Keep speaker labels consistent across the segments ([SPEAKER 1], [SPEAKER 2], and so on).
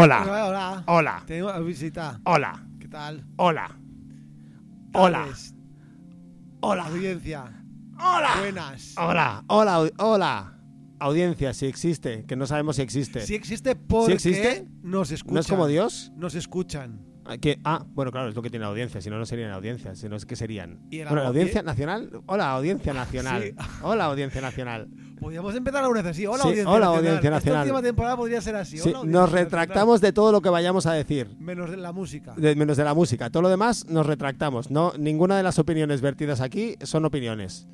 [SPEAKER 1] Hola,
[SPEAKER 2] Hola.
[SPEAKER 1] hola,
[SPEAKER 2] Tengo visita.
[SPEAKER 1] hola,
[SPEAKER 2] ¿Qué tal?
[SPEAKER 1] hola, hola, hola,
[SPEAKER 2] Audiencia.
[SPEAKER 1] hola,
[SPEAKER 2] Buenas.
[SPEAKER 1] hola, hola, hola. Audiencia, si existe, que no sabemos si existe.
[SPEAKER 2] Si existe porque
[SPEAKER 1] existe?
[SPEAKER 2] nos escuchan.
[SPEAKER 1] ¿No es como Dios?
[SPEAKER 2] Nos escuchan.
[SPEAKER 1] Ah, que- ah, bueno, claro, es lo que tiene la audiencia, si no, no serían audiencia, si no es que serían.
[SPEAKER 2] Y
[SPEAKER 1] Bueno, la audiencia nacional. Hola, audiencia nacional.
[SPEAKER 2] Sí.
[SPEAKER 1] Hola, audiencia nacional.
[SPEAKER 2] Podríamos empezar alguna vez así. Hola,
[SPEAKER 1] Sí,
[SPEAKER 2] Audiencia
[SPEAKER 1] hola,
[SPEAKER 2] Nacional.
[SPEAKER 1] Audiencia Nacional.
[SPEAKER 2] Esta última temporada podría ser así.
[SPEAKER 1] Sí,
[SPEAKER 2] Hola,
[SPEAKER 1] nos
[SPEAKER 2] Nacional.
[SPEAKER 1] retractamos de todo lo que vayamos a decir.
[SPEAKER 2] Menos de la música.
[SPEAKER 1] de- menos de la música. Todo lo demás nos retractamos. No, ninguna de las opiniones vertidas aquí son opiniones.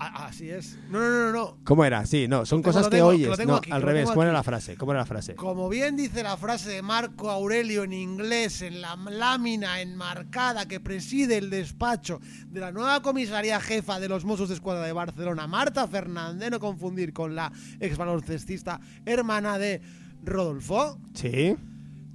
[SPEAKER 2] Ah, así es. No, no, no, no.
[SPEAKER 1] ¿Cómo era? Sí, no, son
[SPEAKER 2] tengo,
[SPEAKER 1] cosas que
[SPEAKER 2] tengo,
[SPEAKER 1] oyes.
[SPEAKER 2] tengo
[SPEAKER 1] no,
[SPEAKER 2] aquí,
[SPEAKER 1] al revés. ¿Cómo era la frase? ¿Cómo era la frase?
[SPEAKER 2] Como bien dice la frase de Marco Aurelio en inglés en la lámina enmarcada que preside el despacho de la nueva comisaría jefa de los Mossos de Escuadra de Barcelona, Marta Fernández, no confundir con la ex baloncestista hermana de Rodolfo.
[SPEAKER 1] Sí.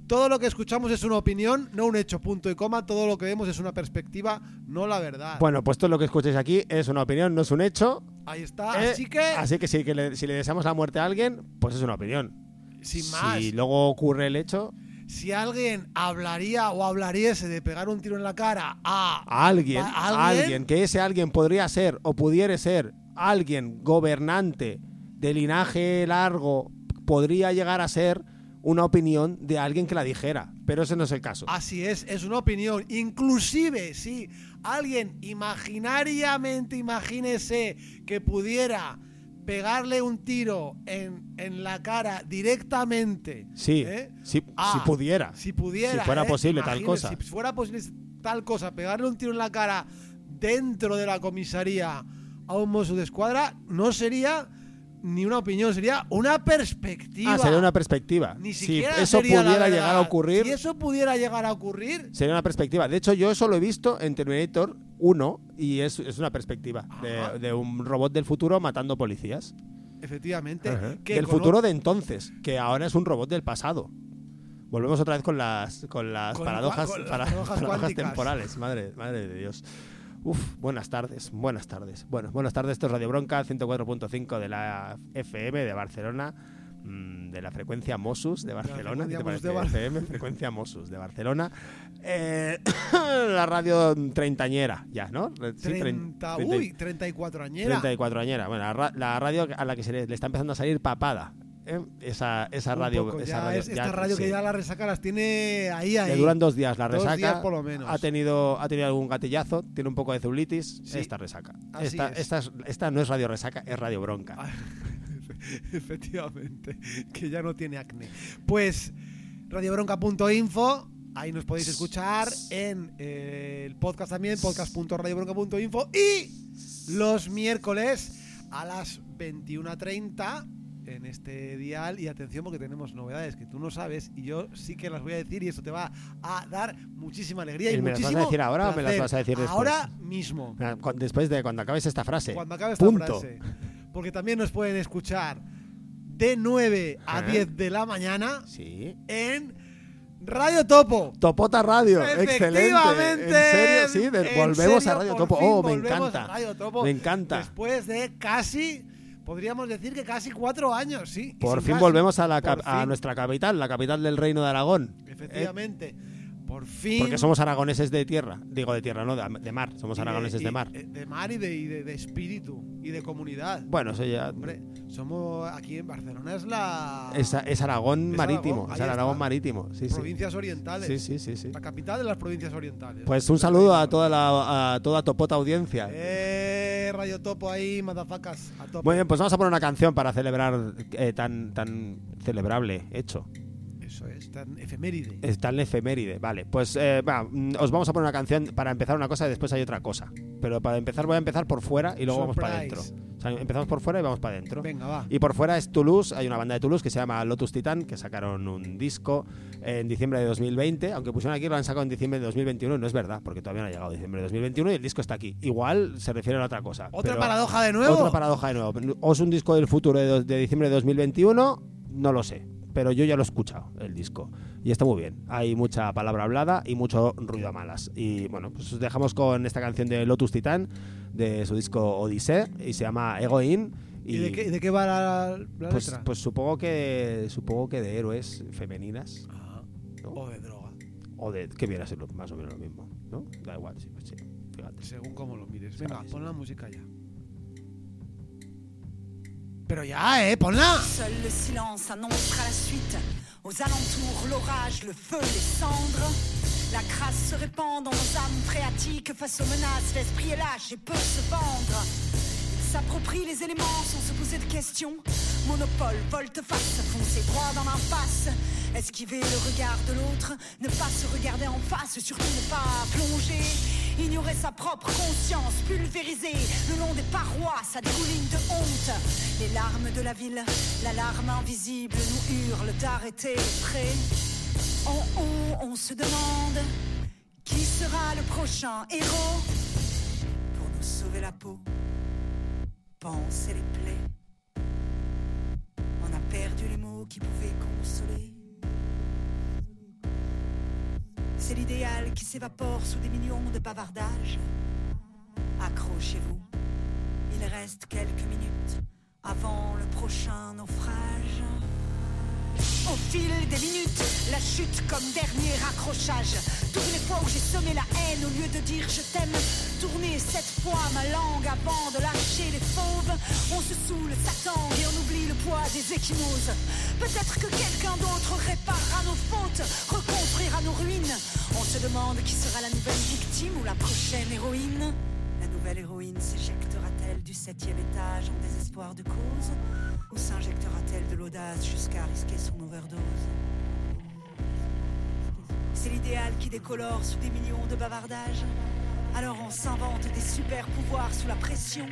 [SPEAKER 2] Todo lo que escuchamos es una opinión, no un hecho, punto y coma. Todo lo que vemos es una perspectiva, no la verdad.
[SPEAKER 1] Bueno, pues todo lo que escuchéis aquí es una opinión, no es un hecho.
[SPEAKER 2] Ahí está.
[SPEAKER 1] Eh,
[SPEAKER 2] Así que,
[SPEAKER 1] Así que, sí, que le- si le deseamos la muerte a alguien, pues es una opinión.
[SPEAKER 2] sin más,
[SPEAKER 1] Si luego ocurre el hecho,
[SPEAKER 2] si alguien hablaría o hablariese de pegar un tiro en la cara a,
[SPEAKER 1] a alguien,
[SPEAKER 2] ¿A alguien?
[SPEAKER 1] alguien, que ese alguien podría ser o pudiera ser alguien gobernante de linaje largo, podría llegar a ser una opinión de alguien que la dijera. Pero ese no es el caso.
[SPEAKER 2] Así es, es una opinión. Inclusive, si alguien imaginariamente, imagínese que pudiera pegarle un tiro en, en la cara directamente.
[SPEAKER 1] Sí,
[SPEAKER 2] ¿eh? Ah,
[SPEAKER 1] si pudiera.
[SPEAKER 2] Si pudiera.
[SPEAKER 1] Si fuera
[SPEAKER 2] ¿eh?
[SPEAKER 1] posible tal cosa.
[SPEAKER 2] Si fuera posible tal cosa, pegarle un tiro en la cara dentro de la comisaría a un mozo de escuadra, no sería ni una opinión, sería una perspectiva.
[SPEAKER 1] Ah, sería una perspectiva.
[SPEAKER 2] Ni
[SPEAKER 1] si
[SPEAKER 2] siquiera
[SPEAKER 1] eso
[SPEAKER 2] sería
[SPEAKER 1] pudiera llegar a ocurrir,
[SPEAKER 2] Si eso pudiera llegar a ocurrir,
[SPEAKER 1] sería una perspectiva. De hecho, yo eso lo he visto en Terminator 1 y es, es una perspectiva de, de un robot del futuro matando policías.
[SPEAKER 2] efectivamente,
[SPEAKER 1] Ajá.
[SPEAKER 2] que
[SPEAKER 1] Del futuro de entonces, que ahora es un robot del pasado. Volvemos otra vez con las, con las
[SPEAKER 2] Con
[SPEAKER 1] paradojas,
[SPEAKER 2] con las
[SPEAKER 1] para-
[SPEAKER 2] paradojas
[SPEAKER 1] paradojas temporales. Madre, madre de Dios. Uf, buenas tardes, buenas tardes. Bueno, buenas tardes, esto es Radio Bronca, 104.5 de la FM de Barcelona, mm, de la frecuencia Mossus de Barcelona. ¿qué te parece?
[SPEAKER 2] De Bar-
[SPEAKER 1] FM, frecuencia Mossus de Barcelona. Eh, la radio treintañera, ya, ¿no? Sí, trein-
[SPEAKER 2] 30,
[SPEAKER 1] treinta y-
[SPEAKER 2] uy, 34 añera.
[SPEAKER 1] 34 añera. Bueno, la, ra- la radio a la que se le, le está empezando a salir papada. ¿Eh? Esa, esa radio.
[SPEAKER 2] poco,
[SPEAKER 1] esa radio
[SPEAKER 2] es- esta radio que ya la resaca las tiene ahí, ahí.
[SPEAKER 1] Le duran dos días la
[SPEAKER 2] Dos
[SPEAKER 1] resaca.
[SPEAKER 2] días por lo menos.
[SPEAKER 1] Ha tenido, ha tenido algún gatillazo, tiene un poco de celulitis.
[SPEAKER 2] Sí.
[SPEAKER 1] Esta resaca. Esta,
[SPEAKER 2] es.
[SPEAKER 1] esta, es- esta no es radio resaca, es radio bronca.
[SPEAKER 2] Ah, Efectivamente, que ya no tiene acné. Pues radiobronca.info, ahí nos podéis escuchar en eh, el podcast también, podcast.radiobronca.info y los miércoles a las 21.30 en este dial y atención porque tenemos novedades que tú no sabes y yo sí que las voy a decir y esto te va a dar muchísima alegría y,
[SPEAKER 1] ¿Y me las vas a
[SPEAKER 2] muchísimo
[SPEAKER 1] decir ahora o me las vas a decir después?
[SPEAKER 2] Ahora mismo.
[SPEAKER 1] Cu- Después de cuando acabes esta frase.
[SPEAKER 2] Cuando acabe esta
[SPEAKER 1] Punto.
[SPEAKER 2] frase. Porque también nos pueden escuchar de 9 a
[SPEAKER 1] Ajá.
[SPEAKER 2] 10 de la mañana
[SPEAKER 1] Sí.
[SPEAKER 2] en Radio Topo.
[SPEAKER 1] Topota Radio, excelente.
[SPEAKER 2] Efectivamente.
[SPEAKER 1] ¿En serio? Sí, volvemos
[SPEAKER 2] serio,
[SPEAKER 1] a Radio
[SPEAKER 2] por
[SPEAKER 1] Topo. Oh, me encanta.
[SPEAKER 2] Radio.
[SPEAKER 1] Me encanta.
[SPEAKER 2] Después de casi, podríamos decir que casi cuatro años, sí.
[SPEAKER 1] Por fin
[SPEAKER 2] casi,
[SPEAKER 1] volvemos a, la a nuestra capital, la capital del Reino de Aragón. ¿eh?
[SPEAKER 2] Por fin.
[SPEAKER 1] Porque somos aragoneses de tierra. Digo de tierra, no, de, de mar. Somos aragoneses de, mar.
[SPEAKER 2] eh, De mar y de, y de- de espíritu. Y de comunidad.
[SPEAKER 1] Bueno, eso ya.
[SPEAKER 2] Hombre, somos aquí en Barcelona, es la.
[SPEAKER 1] Es, es Aragón
[SPEAKER 2] Es
[SPEAKER 1] marítimo.
[SPEAKER 2] Aragón,
[SPEAKER 1] es Aragón marítimo. Sí, sí.
[SPEAKER 2] provincias orientales.
[SPEAKER 1] Sí, sí, sí, sí.
[SPEAKER 2] La capital de las provincias orientales.
[SPEAKER 1] Pues un saludo a toda la a toda Topota audiencia.
[SPEAKER 2] Eh, Radio Topo ahí, madafacas. A.
[SPEAKER 1] Muy bien, pues vamos a poner una canción para celebrar eh, tan tan celebrable hecho.
[SPEAKER 2] Eso es, tan efeméride.
[SPEAKER 1] Es tan efeméride. Vale, pues eh, va, mm, os vamos a poner una canción para empezar una cosa y después hay otra cosa. Pero para empezar voy a empezar por fuera y luego vamos para adentro. O sea, empezamos por fuera y vamos para adentro.
[SPEAKER 2] Venga, va.
[SPEAKER 1] Y por fuera es Toulouse, hay una banda de Toulouse que se llama Lotus Titan, que sacaron un disco en diciembre de 2020, aunque pusieron aquí lo han sacado en diciembre de 2021, no es verdad, porque todavía no ha llegado diciembre de 2021 y el disco está aquí. Igual se refiere a otra cosa.
[SPEAKER 2] Otra
[SPEAKER 1] pero-
[SPEAKER 2] paradoja de nuevo.
[SPEAKER 1] Otra paradoja de nuevo. O es un disco del futuro de, de diciembre de 2021, no lo sé. Pero yo ya lo he escuchado, el disco. Y está muy bien. Hay mucha palabra hablada y mucho ruido a malas. Y bueno, pues os dejamos con esta canción de Lotus Titan, de su disco Odyssey, y se llama Egoin.
[SPEAKER 2] ¿Y, de, qué, de qué va la, la
[SPEAKER 1] pues,
[SPEAKER 2] letra?
[SPEAKER 1] pues supongo que supongo que de héroes femeninas
[SPEAKER 2] Ah,
[SPEAKER 1] ¿no?
[SPEAKER 2] o de droga,
[SPEAKER 1] o de que viera a ser más o menos lo mismo, ¿no? Da igual, sí, pues sí. Fíjate.
[SPEAKER 2] según cómo lo mires. Venga, pon la música ya. Pero ya, eh, ponla.
[SPEAKER 3] Seul le silence annoncera la suite. Aux alentours, l'orage, le feu, les cendres. La crasse se répand dans nos âmes phréatiques. Face aux menaces, l'esprit est lâche et peut se vendre. S'approprie les éléments sans se poser de questions. Monopole, volte-face, foncer droit dans l'impasse. Esquiver le regard de l'autre, ne pas se regarder en face, surtout ne pas plonger. Ignorer sa propre conscience, pulvérisée le long des parois, ça dégouline de honte. Les larmes de la ville, l'alarme invisible nous hurle d'arrêter traits. En haut, on se demande qui sera le prochain héros pour nous sauver la peau, panser les plaies. On a perdu les mots qui pouvaient consoler. C'est l'idéal qui s'évapore sous des millions de bavardages. Accrochez-vous, il reste quelques minutes avant le prochain naufrage. Au fil des minutes, la chute comme dernier accrochage. Toutes les fois où j'ai semé la haine au lieu de dire je t'aime, tourner cette fois ma langue avant de lâcher les fauves. On se saoule, s'attend et on oublie le poids des échymoses. Peut-être que quelqu'un d'autre réparera nos fautes, reconstruira nos ruines. On se demande qui sera la nouvelle victime ou la prochaine héroïne. La nouvelle héroïne s'éjectera-t-elle du septième étage en désespoir de cause? Ou s'injectera-t-elle de l'audace jusqu'à risquer son overdose? C'est l'idéal qui décolore sous des millions de bavardages. Alors on s'invente des super pouvoirs sous la pression.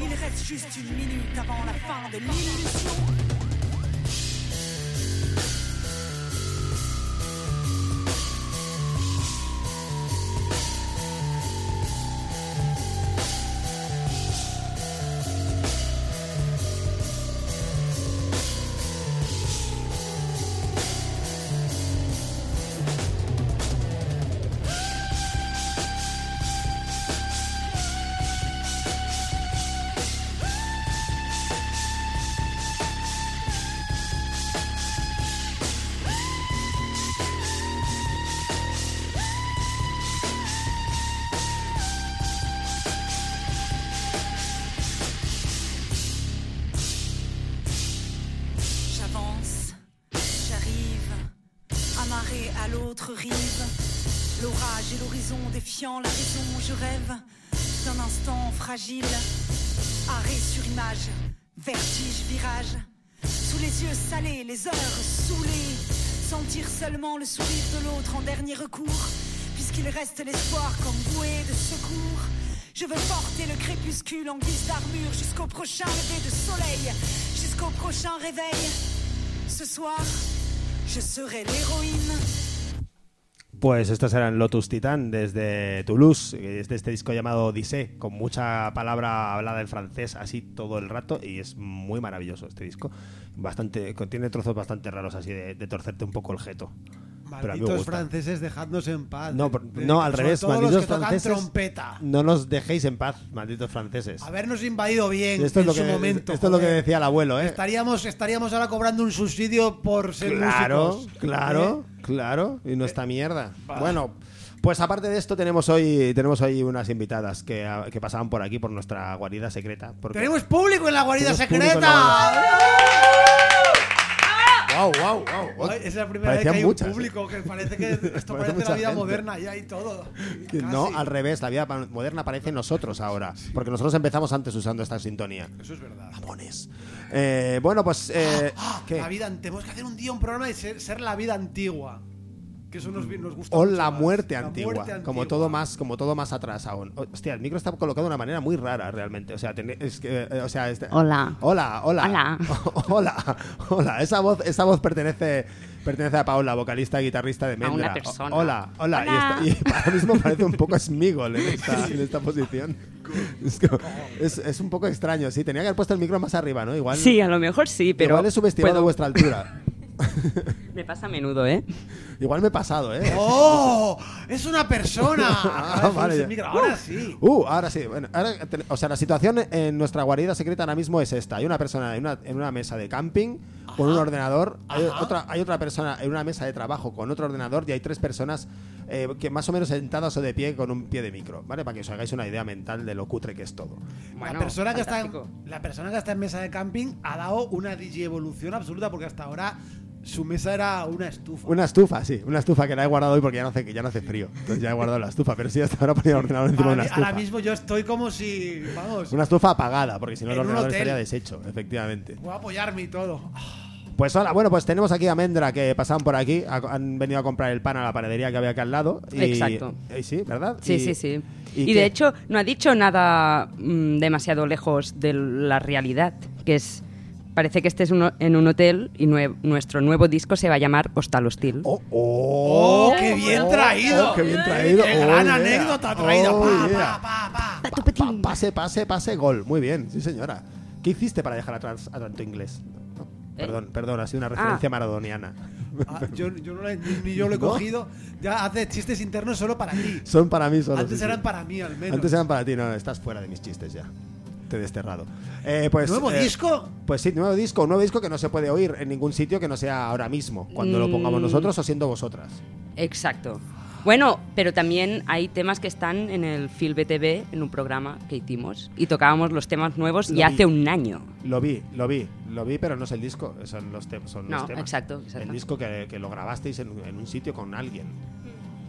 [SPEAKER 3] Il reste juste une minute avant la fin de l'illusion. Les yeux salés, les heures saoulées. Sentir seulement le sourire de l'autre en dernier recours. Puisqu'il reste l'espoir comme bouée de secours. Je veux porter le crépuscule en guise d'armure jusqu'au prochain lever de soleil, jusqu'au prochain réveil. Ce soir, je serai l'héroïne.
[SPEAKER 1] Pues estos eran Lotus Titan desde Toulouse, que es de este disco llamado Odyssey, con mucha palabra hablada en francés así todo el rato y es muy maravilloso este disco. Bastante, contiene trozos bastante raros así de, de torcerte un poco el jeto. A
[SPEAKER 2] Malditos franceses, dejadnos en paz.
[SPEAKER 1] No,
[SPEAKER 2] De-
[SPEAKER 1] no, al revés, malditos franceses.
[SPEAKER 2] trompeta.
[SPEAKER 1] No nos dejéis en paz, malditos franceses.
[SPEAKER 2] Habernos invadido bien
[SPEAKER 1] Esto es
[SPEAKER 2] en
[SPEAKER 1] lo
[SPEAKER 2] su
[SPEAKER 1] que,
[SPEAKER 2] momento.
[SPEAKER 1] esto es lo que
[SPEAKER 2] joder.
[SPEAKER 1] decía el abuelo, ¿eh?
[SPEAKER 2] Estaríamos, estaríamos ahora cobrando un subsidio por ser
[SPEAKER 1] Claro,
[SPEAKER 2] músicos.
[SPEAKER 1] claro,
[SPEAKER 2] ¿Eh?
[SPEAKER 1] claro. Y no esta mierda. Bueno, pues aparte de esto tenemos hoy tenemos hoy unas invitadas que, ah, que pasaban por aquí por nuestra guarida secreta.
[SPEAKER 2] Tenemos público en la guarida secreta.
[SPEAKER 1] Wow, wow, wow.
[SPEAKER 2] Ay, es la primera
[SPEAKER 1] Parecían
[SPEAKER 2] vez que hay
[SPEAKER 1] muchas,
[SPEAKER 2] un público que parece que esto
[SPEAKER 1] Parece
[SPEAKER 2] parece la vida
[SPEAKER 1] gente.
[SPEAKER 2] moderna ya y todo.
[SPEAKER 1] No, al revés, la vida moderna parece nosotros ahora. Porque nosotros empezamos antes usando esta sintonía.
[SPEAKER 2] Eso es verdad.
[SPEAKER 1] Mamones. Eh, bueno, pues. Eh, ¿qué?
[SPEAKER 2] La vida, tenemos que hacer un día un programa de ser, ser la vida antigua. Que eso nos, gusta.
[SPEAKER 1] O
[SPEAKER 2] mucho
[SPEAKER 1] la
[SPEAKER 2] más.
[SPEAKER 1] muerte,
[SPEAKER 2] La
[SPEAKER 1] antigua, como todo más como todo más atrás aún. Hostia, el micro está colocado de una manera muy rara realmente. O sea, ten- es que, eh, o sea, este-
[SPEAKER 4] Hola.
[SPEAKER 1] hola, hola,
[SPEAKER 4] Hola.
[SPEAKER 1] hola, hola. Esa voz, esa voz pertenece pertenece a Paula, vocalista y guitarrista de Mendra.
[SPEAKER 4] una persona.
[SPEAKER 1] O- Hola, hola. Y, está- y ahora mismo parece un poco Smigol en esta, en esta posición. Es, como- es- es un poco extraño, sí. Tenía que haber puesto el micro más arriba, ¿no? Igual.
[SPEAKER 4] Sí, a lo mejor sí, pero.
[SPEAKER 1] igual he subestimado
[SPEAKER 4] puedo-
[SPEAKER 1] vuestra altura.
[SPEAKER 4] Me pasa a menudo, ¿eh?
[SPEAKER 1] Igual me he pasado, ¿eh?
[SPEAKER 2] ¡Oh! ¡Es una persona!
[SPEAKER 1] Ah, vale,
[SPEAKER 2] micro. Ahora sí.
[SPEAKER 1] Uh, ahora sí. Bueno, ahora o sea, la situación en nuestra guarida secreta ahora mismo es esta. Hay una persona en una, en una mesa de camping con un ordenador. Hay
[SPEAKER 2] Ajá.
[SPEAKER 1] otra, hay otra persona en una mesa de trabajo con otro ordenador y hay tres personas eh, que más o menos sentadas o de pie con un pie de micro, ¿vale? Para que os hagáis una idea mental de lo cutre que es todo.
[SPEAKER 4] Bueno,
[SPEAKER 2] la, persona que está en, la persona que está en mesa de camping ha dado una evolución absoluta porque hasta ahora su mesa era una estufa.
[SPEAKER 1] Una estufa, sí, una estufa que la he guardado hoy porque ya no hace, ya no hace frío. Entonces ya he guardado la estufa, pero sí, hasta ahora ponía el ordenador encima de una estufa.
[SPEAKER 2] ahora mismo yo estoy como si, vamos,
[SPEAKER 1] Una estufa apagada, porque si no el ordenador estaría deshecho, efectivamente.
[SPEAKER 2] voy a apoyarme y todo.
[SPEAKER 1] Pues hola, bueno, pues tenemos aquí a Mendra que pasaban por aquí, ha- han venido a comprar el pan a la panadería que había aquí al lado. Y,
[SPEAKER 4] Exacto.
[SPEAKER 1] y sí, ¿verdad?
[SPEAKER 4] Sí,
[SPEAKER 1] Y-
[SPEAKER 4] sí, sí.
[SPEAKER 1] ¿y
[SPEAKER 4] de hecho, no ha dicho nada mm, demasiado lejos de la realidad, que es. Parece que estés uno- en un hotel y nue- nuestro nuevo disco se va a llamar Hostal Hostil.
[SPEAKER 1] ¡Oh, oh!
[SPEAKER 2] ¡Oh, qué bien traído!
[SPEAKER 1] ¡Oh, qué bien traído!
[SPEAKER 2] ¡Qué
[SPEAKER 1] Oh,
[SPEAKER 2] gran
[SPEAKER 1] yeah.
[SPEAKER 2] anécdota traída!
[SPEAKER 1] Oh,
[SPEAKER 2] pa,
[SPEAKER 1] yeah.
[SPEAKER 2] pa, pa, pa.
[SPEAKER 4] Pa, tu
[SPEAKER 1] Pa-
[SPEAKER 4] petín.
[SPEAKER 1] pase, pase, pase, gol. Muy bien, sí, señora. ¿Qué hiciste para dejar atrás a tanto inglés?
[SPEAKER 4] ¿Eh?
[SPEAKER 1] Perdón, perdón, ha sido una referencia
[SPEAKER 4] Ah.
[SPEAKER 1] maradoniana.
[SPEAKER 2] Ah, yo, yo no la- ni, ni yo lo he
[SPEAKER 1] ¿No?
[SPEAKER 2] cogido. Ya hace chistes internos solo para ti.
[SPEAKER 1] Son para mí solo.
[SPEAKER 2] Antes
[SPEAKER 1] sí, sí.
[SPEAKER 2] eran para mí, al menos.
[SPEAKER 1] Antes eran para ti, no, estás fuera de mis chistes ya. Te he desterrado. Eh, pues,
[SPEAKER 2] ¿Nuevo
[SPEAKER 1] eh,
[SPEAKER 2] disco?
[SPEAKER 1] Pues sí, nuevo disco, un nuevo disco que no se puede oír en ningún sitio que no sea ahora mismo, cuando lo pongamos
[SPEAKER 4] Mm.
[SPEAKER 1] nosotros o siendo vosotras.
[SPEAKER 4] Exacto. Bueno, pero también hay temas que están en el Phil BTV, en un programa que hicimos, y tocábamos los temas nuevos
[SPEAKER 1] Lo
[SPEAKER 4] ya
[SPEAKER 1] vi.
[SPEAKER 4] hace un año.
[SPEAKER 1] Lo vi, lo vi, lo vi, pero no es el disco, son los, te- son los
[SPEAKER 4] No,
[SPEAKER 1] temas.
[SPEAKER 4] exacto, exacto.
[SPEAKER 1] El disco que, que lo grabasteis en, en un sitio con alguien.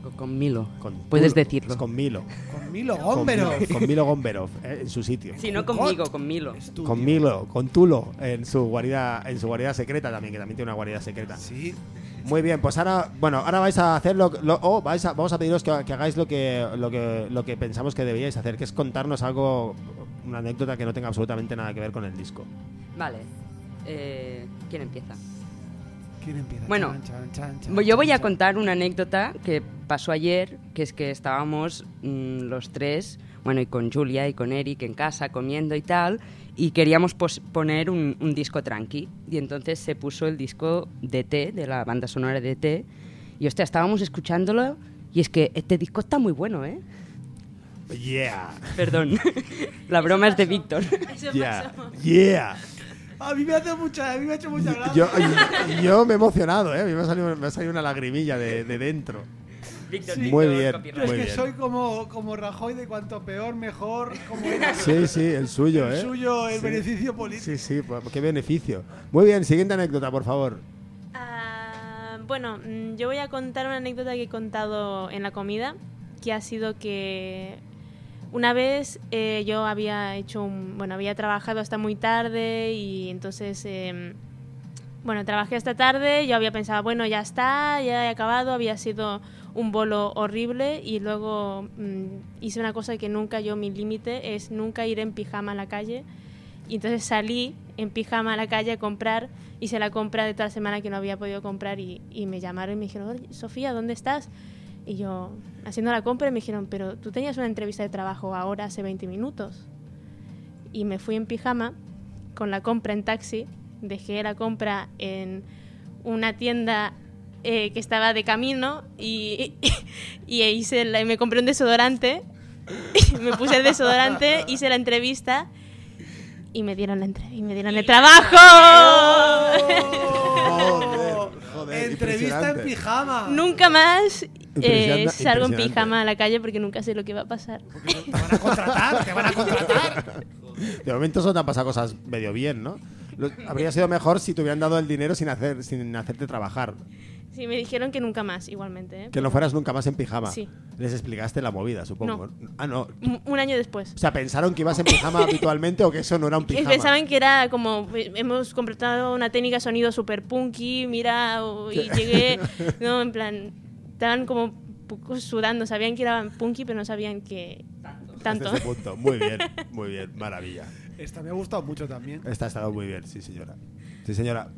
[SPEAKER 4] Con- Con Milo.
[SPEAKER 1] Con
[SPEAKER 4] Puedes decirlo.
[SPEAKER 1] es con Milo.
[SPEAKER 2] Con Milo
[SPEAKER 1] Con
[SPEAKER 2] Gómbero.
[SPEAKER 1] Milo- Con Milo Gomberov, eh, en su sitio.
[SPEAKER 4] Sí, no
[SPEAKER 2] Con-
[SPEAKER 4] conmigo, con Milo.
[SPEAKER 2] Estudio.
[SPEAKER 1] Con Milo, con Tulo, en su guarida, en su guarida secreta también, que también tiene una guarida secreta.
[SPEAKER 2] Sí.
[SPEAKER 1] Muy bien, pues ahora, bueno, ahora vais a hacer lo, lo- o vais a, vamos a pediros que, que hagáis lo que, lo que lo que pensamos que debíais hacer, que es contarnos algo, una anécdota que no tenga absolutamente nada que ver con el disco.
[SPEAKER 4] Vale. Eh, ¿Quién empieza? Bueno, Yo voy a contar una anécdota que pasó ayer, que es que estábamos mm, los tres, bueno, y con Julia y con Eric en casa comiendo y tal, y queríamos poner un, un disco tranqui. Y entonces se puso el disco de T, de la banda sonora de T, y hostia, estábamos escuchándolo, y es que este disco está muy bueno, ¿eh?
[SPEAKER 1] Yeah,
[SPEAKER 4] Perdón, la broma es de Víctor.
[SPEAKER 1] yeah, yeah.
[SPEAKER 2] A mí me hace mucha, a mí me ha hecho mucha gracia.
[SPEAKER 1] Yo, yo me he emocionado, ¿eh? A mí me ha salido, me ha salido una lagrimilla de, de dentro.
[SPEAKER 4] Víctor,
[SPEAKER 1] Muy
[SPEAKER 4] Víctor,
[SPEAKER 1] bien.
[SPEAKER 2] Yo es
[SPEAKER 1] muy
[SPEAKER 2] que
[SPEAKER 1] bien.
[SPEAKER 2] soy como, como Rajoy de cuanto peor, mejor. Como era
[SPEAKER 1] Sí, sí, el suyo,
[SPEAKER 2] el
[SPEAKER 1] ¿eh?
[SPEAKER 2] suyo, el
[SPEAKER 1] Sí.
[SPEAKER 2] beneficio político.
[SPEAKER 1] Sí, sí, pues, qué beneficio. Muy bien, siguiente anécdota, por favor.
[SPEAKER 5] Ah, bueno, mm, yo voy a contar una anécdota que he contado en la comida, que ha sido que una vez eh, yo había hecho un, bueno, había trabajado hasta muy tarde y entonces, em, bueno, trabajé hasta tarde, yo había pensado, bueno, ya está, ya he acabado, había sido un bolo horrible y luego mm, hice una cosa que nunca yo, mi límite es nunca ir en pijama a la calle y entonces salí en pijama a la calle a comprar, hice la compra de toda la semana que no había podido comprar y, y me llamaron y me dijeron, "Oye, Sofía, ¿dónde estás? Y yo, haciendo la compra, y me dijeron, pero tú tenías una entrevista de trabajo ahora hace 20 minutos. Y me fui en pijama con la compra en taxi, dejé la compra en una tienda eh, que estaba de camino y, y, hice la- me compré un desodorante, me puse el desodorante, hice la entrevista y me dieron la entre- y me dieron el trabajo.
[SPEAKER 1] Joder, joder,
[SPEAKER 2] Entrevista en pijama.
[SPEAKER 5] nunca más eh, salgo en pijama a la calle porque nunca sé lo que va a pasar.
[SPEAKER 2] Te van a contratar, te van a contratar.
[SPEAKER 1] De momento solo te han pasado cosas medio bien, ¿no? Lo- habría sido mejor si te hubieran dado el dinero sin, hacer, sin hacerte trabajar.
[SPEAKER 5] Sí, me dijeron que nunca más, igualmente. ¿eh?
[SPEAKER 1] Que no fueras nunca más en pijama.
[SPEAKER 5] Sí.
[SPEAKER 1] Les explicaste la movida, supongo. Ah, no.
[SPEAKER 5] Un- Un año después.
[SPEAKER 1] O sea, pensaron que ibas en pijama habitualmente o que eso no era un
[SPEAKER 5] Que
[SPEAKER 1] pijama.
[SPEAKER 5] pensaban que era como eh, hemos contratado una técnica de sonido super punky, mira, o- y llegué, no, en plan, estaban como sudando, sabían que era punky, pero no sabían que tanto.
[SPEAKER 1] Hasta ese punto. Muy bien, muy bien, maravilla.
[SPEAKER 2] Esta me ha gustado mucho también.
[SPEAKER 1] Esta ha estado muy bien, sí, señora. Sí, señora.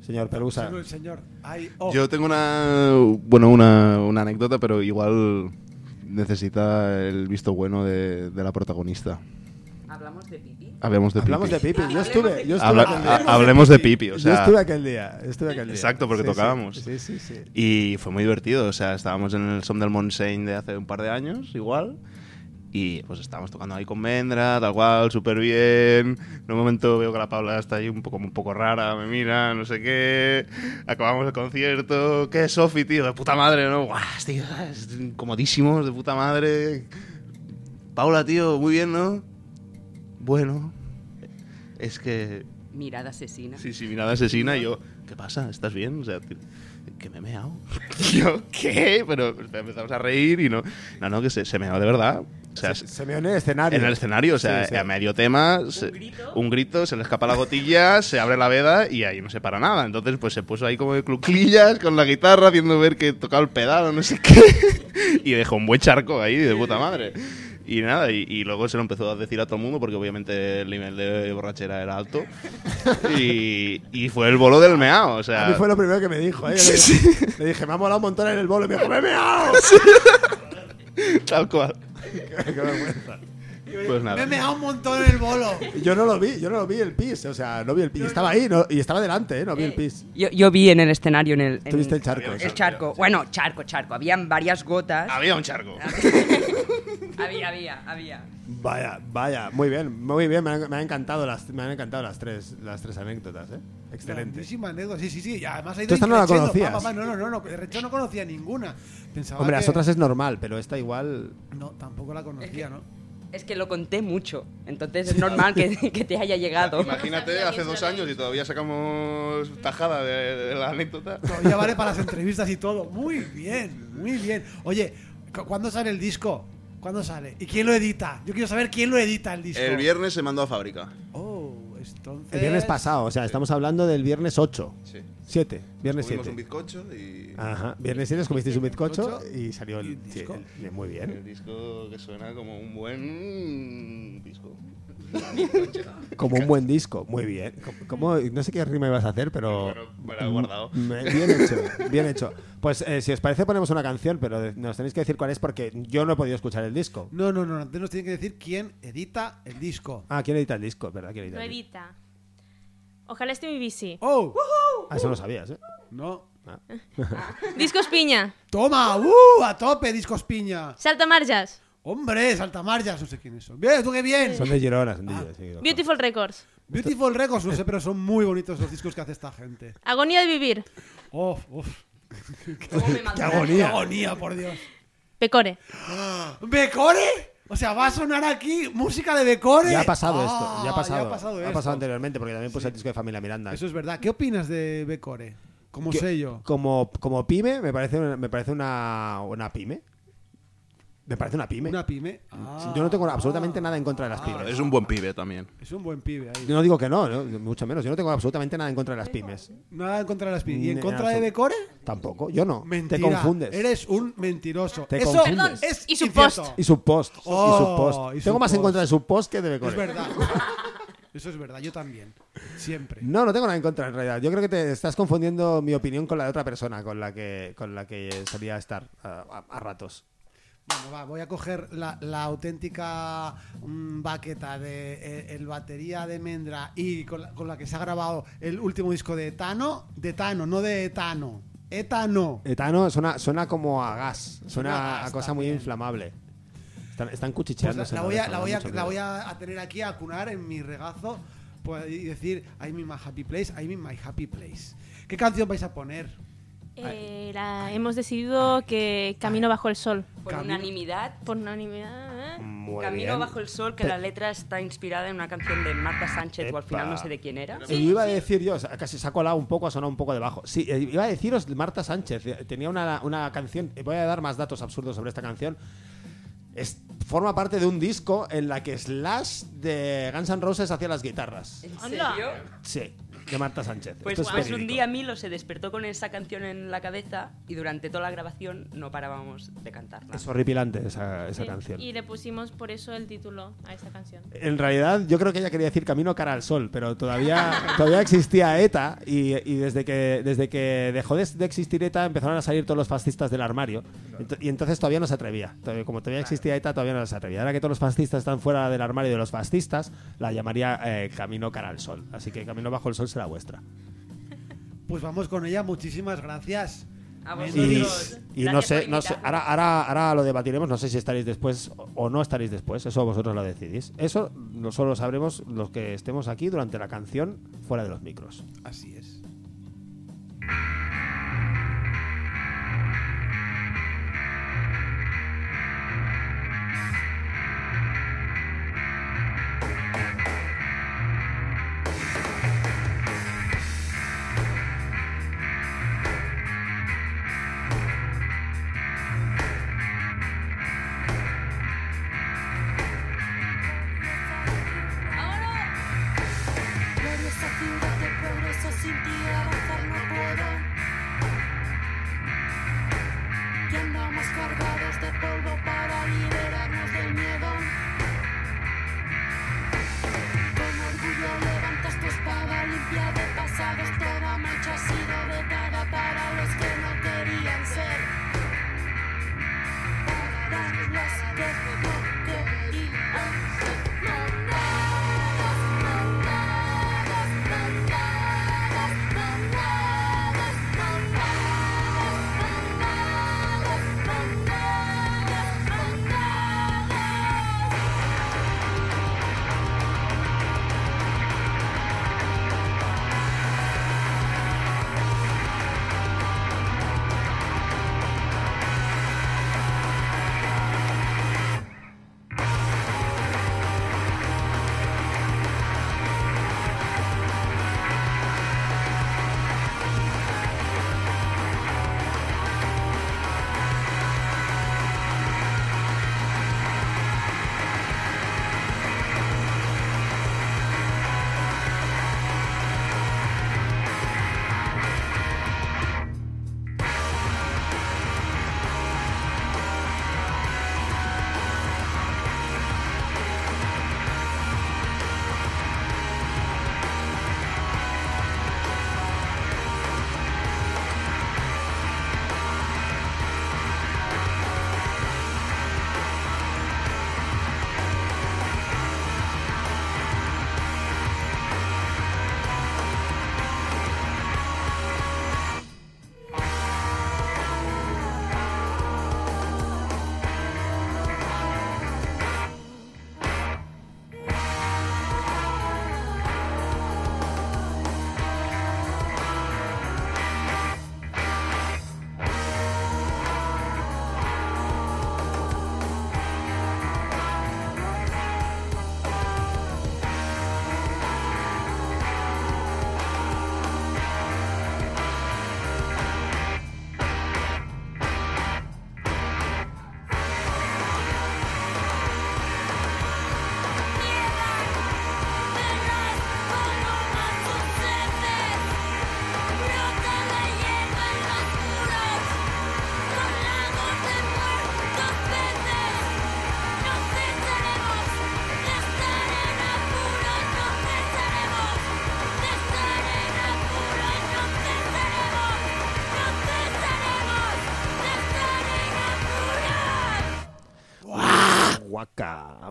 [SPEAKER 1] Señor Pelusa.
[SPEAKER 2] Señor. Ay, oh.
[SPEAKER 6] Yo tengo una, bueno, una, una anécdota, pero igual necesita el visto bueno de, de la protagonista.
[SPEAKER 4] Hablamos de.
[SPEAKER 6] Hablemos de
[SPEAKER 1] Hablamos de
[SPEAKER 6] Pipi.
[SPEAKER 1] Pipi. Yo estuve, yo estuve
[SPEAKER 6] Habla-
[SPEAKER 1] aquel día.
[SPEAKER 6] ha- hablemos de Pipi, o
[SPEAKER 1] yo
[SPEAKER 6] sea,
[SPEAKER 1] estuve aquel día. Estuve aquel día.
[SPEAKER 6] Exacto, porque
[SPEAKER 1] Sí,
[SPEAKER 6] tocábamos.
[SPEAKER 1] Sí, sí, sí.
[SPEAKER 6] Y fue muy divertido, o sea, estábamos en el Som del Montseny de hace un par de años, igual. Y pues estábamos tocando ahí con Mendra, tal cual, súper bien. En un momento veo que la Paula está ahí un poco, un poco rara, me mira, no sé qué. Acabamos el concierto. ¿Qué es Sofi, tío? De puta madre, ¿no? Guau, tío, es comodísimos, de puta madre. Paula, tío, muy bien, ¿no? Bueno, es que
[SPEAKER 4] Mirada asesina.
[SPEAKER 6] Sí, sí, mirada asesina y yo, ¿qué pasa? ¿Estás bien? O sea, que me he meado. Yo, ¿qué? Pero empezamos a reír y no. No, no, que se, se meó de verdad. O sea,
[SPEAKER 1] Se, se me en el escenario.
[SPEAKER 6] en el escenario, o sea,
[SPEAKER 1] Sí, sí.
[SPEAKER 6] a medio tema, se- un grito, se le escapa la gotilla, se abre la veda y ahí no se para nada. Entonces, pues se puso ahí como de cluclillas con la guitarra, haciendo ver que tocaba el pedal o no sé qué. y dejó un buen charco ahí de puta madre. Y nada, y, y luego se lo empezó a decir a todo el mundo porque obviamente el nivel de borrachera era alto. Y, y fue el bolo del meao, o sea...
[SPEAKER 1] A mí fue lo primero que me dijo. ¿eh? Le,
[SPEAKER 6] Sí,
[SPEAKER 1] dije, le dije, me ha molado un montón en el bolo. Y me dijo, ¡me he meado!
[SPEAKER 6] Tal cual.
[SPEAKER 1] Qué vergüenza.
[SPEAKER 6] Pues
[SPEAKER 2] Me he
[SPEAKER 6] nada.
[SPEAKER 2] meado un montón en el bolo.
[SPEAKER 1] Yo no lo vi, yo no lo vi el pis. O sea, no vi el pis. Estaba ahí no- y estaba delante, ¿eh? No vi el pis.
[SPEAKER 4] Yo, yo vi en el escenario, en el... en-
[SPEAKER 1] Tuviste el charco.
[SPEAKER 4] El charco. Bueno, charco, charco. Habían varias gotas.
[SPEAKER 6] Había un charco.
[SPEAKER 4] Había, había, había.
[SPEAKER 1] Vaya, vaya, muy bien, muy bien, me han, me han encantado las, me han encantado las tres, las tres anécdotas, ¿eh? Excelente.
[SPEAKER 2] Anécdota, sí, sí, sí. Y además ha ido
[SPEAKER 1] Tú esta no la conocías.
[SPEAKER 2] pa, pa, pa. No, no, no, no. De hecho no conocía ninguna. Pensaba
[SPEAKER 1] Hombre, las
[SPEAKER 2] que-
[SPEAKER 1] otras es normal, pero esta igual.
[SPEAKER 2] No, tampoco la conocía, ¿no?
[SPEAKER 4] Es que lo conté mucho, entonces es normal que, que te haya llegado.
[SPEAKER 6] Imagínate, hace dos años y todavía sacamos tajada de, de la anécdota.
[SPEAKER 2] Todavía vale para las entrevistas y todo. Muy bien, muy bien. Oye, cu- ¿cuándo sale el disco? ¿Cuándo sale? ¿Y quién lo edita? Yo quiero saber quién lo edita el disco.
[SPEAKER 6] El viernes se mandó a fábrica.
[SPEAKER 2] Oh, entonces.
[SPEAKER 1] El viernes pasado, o sea, estamos hablando del viernes 8.
[SPEAKER 6] Sí.
[SPEAKER 1] 7, viernes
[SPEAKER 6] Comimos
[SPEAKER 1] 7.
[SPEAKER 6] un bizcocho y.
[SPEAKER 1] Ajá, viernes 7 comisteis un bizcocho y salió
[SPEAKER 2] y
[SPEAKER 1] el. sí,
[SPEAKER 2] disco.
[SPEAKER 1] el- muy
[SPEAKER 6] El
[SPEAKER 1] bien.
[SPEAKER 6] disco que suena como un buen disco.
[SPEAKER 1] Como un buen disco, muy bien. Como, como- no sé qué rima ibas a hacer, pero.
[SPEAKER 6] Bueno, me lo he guardado.
[SPEAKER 1] Me- Bien hecho, bien hecho. Pues eh, si os parece, ponemos una canción, pero de- nos tenéis que decir cuál es porque yo no he podido escuchar el disco.
[SPEAKER 2] No, no, no. Antes nos tiene que decir quién edita el disco.
[SPEAKER 1] Ah, ¿quién edita el disco? ¿Verdad? ¿Quién edita
[SPEAKER 5] Lo
[SPEAKER 1] el disco?
[SPEAKER 5] edita. Ojalá esté mi bici.
[SPEAKER 2] ¡Oh!
[SPEAKER 1] Ah, eso lo sabías, ¿eh?
[SPEAKER 2] No.
[SPEAKER 1] Ah.
[SPEAKER 5] Discos Piña.
[SPEAKER 2] ¡Toma! ¡Uh! A tope, discos piña.
[SPEAKER 5] Salta Marjas.
[SPEAKER 2] Hombre, saltamarjas, no sé quiénes son. Bien, tú qué bien.
[SPEAKER 1] Son de Girona, son de Girona, sí.
[SPEAKER 5] Beautiful Records.
[SPEAKER 2] Beautiful Records, no sé, pero son muy bonitos los discos que hace esta gente.
[SPEAKER 5] Agonía de vivir.
[SPEAKER 2] ¡Oh! uf.
[SPEAKER 1] ¡Qué
[SPEAKER 2] ¡Qué
[SPEAKER 1] agonía!
[SPEAKER 2] agonía, por Dios!
[SPEAKER 5] Pecore.
[SPEAKER 2] ¿Becore? O sea, va a sonar aquí música de Becore.
[SPEAKER 1] Ya ha pasado
[SPEAKER 2] Ah,
[SPEAKER 1] esto, ya ha pasado.
[SPEAKER 2] Ya ha pasado,
[SPEAKER 1] ha pasado anteriormente porque también puse el disco de Familia Miranda.
[SPEAKER 2] Eso es verdad. ¿Qué opinas de Becore? Como
[SPEAKER 1] Que-
[SPEAKER 2] sello.
[SPEAKER 1] Como, como pyme, me parece, me parece una, una pyme. Me parece una pyme.
[SPEAKER 2] Una pyme. Ah,
[SPEAKER 1] Yo no tengo absolutamente nada en contra de las pymes.
[SPEAKER 6] Es un buen pibe también.
[SPEAKER 2] Es un buen pibe ahí.
[SPEAKER 1] Yo no digo que no, ¿no? mucho menos. Yo no tengo absolutamente nada en contra de las pymes.
[SPEAKER 2] Nada en contra de las pymes. ¿Y en contra de Becore?
[SPEAKER 1] Tampoco, yo no.
[SPEAKER 2] Mentira.
[SPEAKER 1] Te confundes.
[SPEAKER 2] Eres un mentiroso.
[SPEAKER 1] Te
[SPEAKER 2] Eso
[SPEAKER 1] confundes.
[SPEAKER 2] es
[SPEAKER 5] Y su post.
[SPEAKER 1] Y su post.
[SPEAKER 2] Oh,
[SPEAKER 1] y su post.
[SPEAKER 2] y su
[SPEAKER 1] tengo más en contra de su post que de Becore.
[SPEAKER 2] Es verdad. Eso es verdad. Yo también. Siempre.
[SPEAKER 1] No, no tengo nada en contra en realidad. Yo creo que te estás confundiendo mi opinión con la de otra persona con la que, con la que solía estar a, a- a ratos.
[SPEAKER 2] Bueno, va, voy a coger la, la auténtica mm, baqueta de eh, el batería de Mendra y con la, con la que se ha grabado el último disco de Etano, de Etano, no de Etano,
[SPEAKER 7] Etano.
[SPEAKER 1] Etano suena, suena como a gas, suena
[SPEAKER 7] Suena a
[SPEAKER 1] cosa muy inflamable. Están, están
[SPEAKER 7] Pues
[SPEAKER 1] cuchicheándose.
[SPEAKER 7] la, voy a, la,
[SPEAKER 1] da
[SPEAKER 7] voy a,
[SPEAKER 1] mucho
[SPEAKER 7] la
[SPEAKER 1] miedo.
[SPEAKER 7] voy a a tener aquí a cunar en mi regazo pues, y decir I'm in my happy place, I'm in my happy place. ¿Qué canción vais a poner?
[SPEAKER 5] Eh, la- hemos decidido que Camino bajo el sol.
[SPEAKER 4] Por
[SPEAKER 7] Camino-
[SPEAKER 4] unanimidad,
[SPEAKER 5] Por unanimidad. ¿eh?
[SPEAKER 1] Muy
[SPEAKER 4] Camino
[SPEAKER 1] bien.
[SPEAKER 4] bajo el sol, que
[SPEAKER 1] Pe-
[SPEAKER 4] la letra está inspirada en una canción de Marta Sánchez, o al final no sé de quién era.
[SPEAKER 1] Eh, iba a decir yo, casi se ha colado un poco, ha sonado un poco debajo. Sí, eh, iba a deciros Marta Sánchez, eh, tenía una, una canción, eh, voy a dar más datos absurdos sobre esta canción. Es, forma parte de un disco en la que Slash de Guns N' Roses hacía las guitarras.
[SPEAKER 4] ¿En serio?
[SPEAKER 1] Sí, de Marta Sánchez.
[SPEAKER 4] Pues,
[SPEAKER 1] Esto es
[SPEAKER 4] pues un día Milo se despertó con esa canción en la cabeza y durante toda la grabación no parábamos de cantarla.
[SPEAKER 1] Es horripilante esa, esa
[SPEAKER 5] Sí,
[SPEAKER 1] canción.
[SPEAKER 5] Y le pusimos por eso el título a esta canción.
[SPEAKER 1] En realidad, yo creo que ella quería decir camino cara al sol, pero todavía, todavía existía ETA y, y desde, que, desde que dejó de, de existir ETA empezaron a salir todos los fascistas del armario. Ent- Y entonces todavía no se atrevía. Como todavía existía ETA, todavía no se atrevía. Ahora que todos los fascistas están fuera del armario de los fascistas, la llamaría eh, camino cara al sol. Así que camino bajo el sol será vuestra.
[SPEAKER 7] Pues vamos con ella, muchísimas gracias.
[SPEAKER 4] A
[SPEAKER 1] Y,
[SPEAKER 4] vosotros.
[SPEAKER 1] y no sé, no sé ahora, ahora, ahora lo debatiremos, no sé si estaréis después o- no estaréis después, eso vosotros lo decidís. Eso lo solo lo sabremos los que estemos aquí durante la canción fuera de los micros.
[SPEAKER 7] Así es.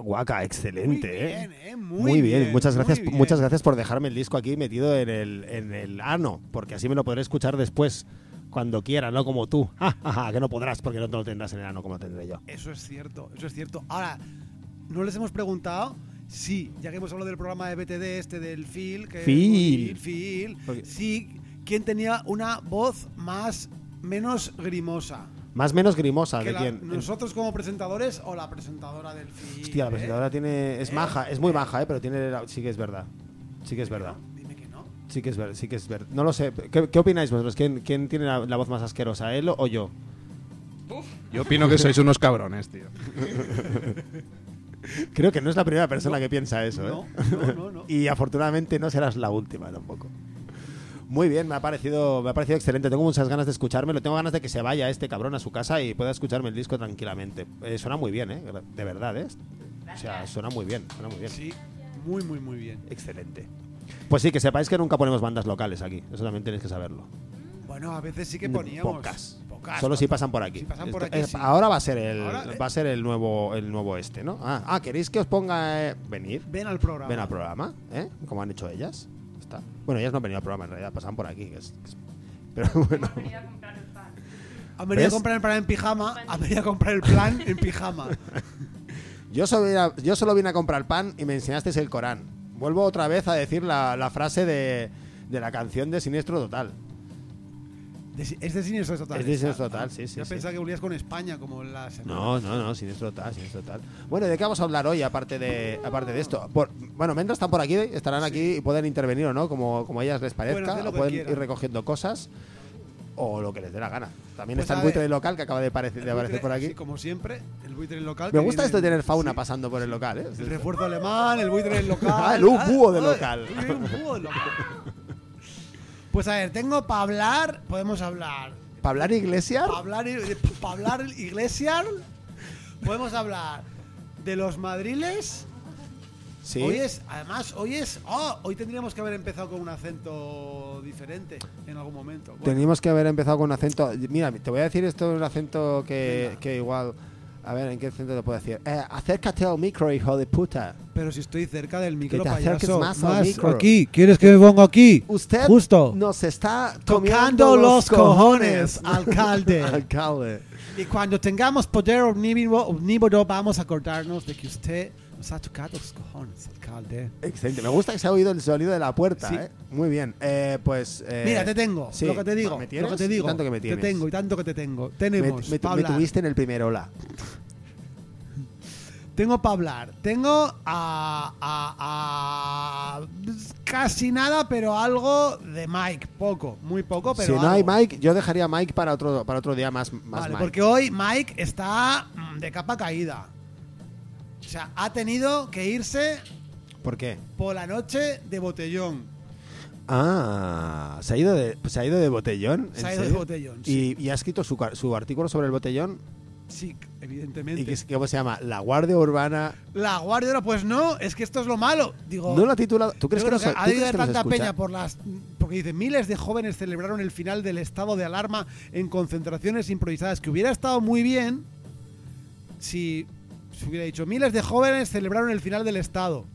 [SPEAKER 1] Guaca, excelente,
[SPEAKER 7] Muy
[SPEAKER 1] ¿eh?
[SPEAKER 7] bien, ¿eh? Muy
[SPEAKER 1] Muy bien,
[SPEAKER 7] bien,
[SPEAKER 1] muchas
[SPEAKER 7] muy
[SPEAKER 1] gracias,
[SPEAKER 7] bien.
[SPEAKER 1] muchas gracias por dejarme el disco aquí metido en el, en el ano, porque así me lo podré escuchar después cuando quiera, no como tú. Ja, ja, ja, que no podrás porque no te lo tendrás en el ano como lo tendré yo.
[SPEAKER 2] Eso es cierto, eso es cierto. Ahora, no les hemos preguntado si, ya que hemos hablado del programa de BTD este del Phil, que
[SPEAKER 1] Phil.
[SPEAKER 2] Phil, sí, quién tenía una voz más menos grimosa.
[SPEAKER 1] Más menos grimosa
[SPEAKER 2] Que
[SPEAKER 1] de
[SPEAKER 2] la-
[SPEAKER 1] quién.
[SPEAKER 2] nosotros como presentadores o la presentadora del Phil.
[SPEAKER 1] Hostia, la
[SPEAKER 2] ¿eh?
[SPEAKER 1] presentadora tiene. Es
[SPEAKER 2] ¿Eh?
[SPEAKER 1] maja, es muy maja, ¿eh? pero tiene. la- Sí que es verdad. Sí que es verdad.
[SPEAKER 2] Dime que no.
[SPEAKER 1] Sí que es verdad. Sí que es verdad. No lo sé. ¿Qué, qué opináis vosotros? ¿Quién, quién tiene la, la voz más asquerosa, él o yo?
[SPEAKER 6] Yo opino que sois unos cabrones, tío.
[SPEAKER 1] Creo que no es la primera persona que piensa eso, ¿eh?
[SPEAKER 2] No, no, no, no.
[SPEAKER 1] y afortunadamente no serás la última tampoco. Muy bien, me ha parecido, me ha parecido excelente. Tengo muchas ganas de escuchármelo. Tengo ganas de que se vaya este cabrón a su casa y pueda escucharme el disco tranquilamente. Eh, suena muy bien, ¿eh? De verdad, ¿eh? O sea, suena muy bien, suena muy bien.
[SPEAKER 2] Sí, muy, muy, muy bien.
[SPEAKER 1] Excelente. Pues sí, que sepáis que nunca ponemos bandas locales aquí. Eso también tenéis que saberlo.
[SPEAKER 2] Bueno, a veces sí que poníamos.
[SPEAKER 1] Pocas.
[SPEAKER 2] Pocas.
[SPEAKER 1] Solo si pasan por aquí.
[SPEAKER 2] Si pasan por
[SPEAKER 1] Esto-
[SPEAKER 2] aquí, sí.
[SPEAKER 1] Ahora va a ser el
[SPEAKER 2] Ahora, eh.
[SPEAKER 1] va a ser el nuevo el nuevo este, ¿no? Ah, ah, ¿queréis que os ponga eh, venir?
[SPEAKER 2] Ven al programa.
[SPEAKER 1] Ven al programa, ¿eh? Como han hecho ellas. Está. Bueno, ellas no han venido al programa en realidad, pasan por aquí. que es- que es- Pero bueno,
[SPEAKER 2] Han venido
[SPEAKER 1] ¿Ves?
[SPEAKER 2] a comprar el plan en pijama. Han venido a comprar el plan en pijama.
[SPEAKER 1] yo solo, vine a, yo solo vine a comprar pan y me enseñasteis el Corán. Vuelvo otra vez a decir la, la frase de, de la canción de Siniestro Total.
[SPEAKER 2] Es de Siniestro Total.
[SPEAKER 1] Es de Siniestro. Total, sí, sí,
[SPEAKER 2] Yo
[SPEAKER 1] sí.
[SPEAKER 2] pensaba que volvías con España como en la semana.
[SPEAKER 1] No, no, no, siniestro total, siniestro total. Bueno, ¿de qué vamos a hablar hoy aparte de aparte de esto? Por- bueno, mientras están por aquí, estarán aquí y pueden intervenir o no, como, como a ellas les parezca,
[SPEAKER 2] lo
[SPEAKER 1] o pueden
[SPEAKER 2] quieran.
[SPEAKER 1] ir recogiendo cosas o lo que les dé la gana. También
[SPEAKER 2] Pues
[SPEAKER 1] está el buitre
[SPEAKER 2] ver,
[SPEAKER 1] local que acaba de, aparecer- de aparecer
[SPEAKER 2] buitre,
[SPEAKER 1] por aquí.
[SPEAKER 2] sí, como siempre, el buitre local.
[SPEAKER 1] Me gusta esto de
[SPEAKER 2] en-
[SPEAKER 1] tener fauna
[SPEAKER 2] sí,
[SPEAKER 1] pasando por el local, ¿eh?
[SPEAKER 2] El refuerzo alemán, el buitre del local.
[SPEAKER 1] Ah, el un búho de local.
[SPEAKER 2] sí, un búho de local. Pues a ver, tengo para hablar, podemos hablar.
[SPEAKER 1] ¿Para hablar Iglesias?
[SPEAKER 2] Para hablar, pa hablar Iglesias, podemos hablar de los madriles.
[SPEAKER 1] Sí.
[SPEAKER 2] Hoy es, además, hoy es. Oh, hoy tendríamos que haber empezado con un acento diferente en algún momento. Bueno,
[SPEAKER 1] Teníamos que haber empezado con un acento. Mira, te voy a decir esto en un acento que, que igual. A ver, ¿en qué acento te puedo decir? Eh, acércate al micro, hijo de puta.
[SPEAKER 2] pero si estoy cerca del micro,
[SPEAKER 1] te acerques
[SPEAKER 2] payaso.
[SPEAKER 1] más al micro.
[SPEAKER 2] aquí. ¿Quieres que me ponga aquí?
[SPEAKER 1] Usted
[SPEAKER 2] Justo.
[SPEAKER 1] nos está
[SPEAKER 2] Tocando los cojones, alcalde.
[SPEAKER 1] alcalde.
[SPEAKER 2] Y cuando tengamos poder omnívodo, vamos a acordarnos de que usted nos ha tocado los cojones, alcalde.
[SPEAKER 1] Excelente. Me gusta que se ha oído el sonido de la puerta.
[SPEAKER 2] Sí.
[SPEAKER 1] ¿eh? Muy bien. Eh, pues. eh,
[SPEAKER 2] Mira, te tengo,
[SPEAKER 1] sí.
[SPEAKER 2] lo que te digo,
[SPEAKER 1] ¿Me tienes?
[SPEAKER 2] lo que te digo.
[SPEAKER 1] Y tanto que me
[SPEAKER 2] Te
[SPEAKER 1] tienes.
[SPEAKER 2] tengo y tanto que te tengo.
[SPEAKER 1] Me,
[SPEAKER 2] Tenemos
[SPEAKER 1] me- me
[SPEAKER 2] hablar.
[SPEAKER 1] tuviste en el primer hola.
[SPEAKER 2] Tengo para hablar. Tengo a, a- a- casi nada, pero algo de Mike. Poco, muy poco, pero
[SPEAKER 1] si no hay. Mike, yo dejaría a Mike para otro, para otro día más, más
[SPEAKER 2] Vale,
[SPEAKER 1] Mike.
[SPEAKER 2] porque hoy Mike está mm, de capa caída. O sea, ha tenido que irse
[SPEAKER 1] ¿Por qué?
[SPEAKER 2] por la noche de botellón.
[SPEAKER 1] Ah, se ha ido de, se ha ido de botellón. ¿En
[SPEAKER 2] Se ha ido de botellón,
[SPEAKER 1] Y, y ha escrito su, su artículo sobre el botellón.
[SPEAKER 2] Sí, evidentemente.
[SPEAKER 1] ¿Y que, es- cómo se llama? La Guardia Urbana.
[SPEAKER 2] La Guardia Urbana, pues no, es que esto es lo malo. Digo,
[SPEAKER 1] No lo ha titulado. ¿Tú crees
[SPEAKER 2] yo
[SPEAKER 1] que,
[SPEAKER 2] creo
[SPEAKER 1] nos-
[SPEAKER 2] que ha
[SPEAKER 1] tú
[SPEAKER 2] debido
[SPEAKER 1] crees
[SPEAKER 2] haber
[SPEAKER 1] que nos
[SPEAKER 2] tanta
[SPEAKER 1] escucha?
[SPEAKER 2] peña por las. Porque dice: miles de jóvenes celebraron el final del estado de alarma en concentraciones improvisadas. Que hubiera estado muy bien si se hubiera dicho: miles de jóvenes celebraron el final del estado.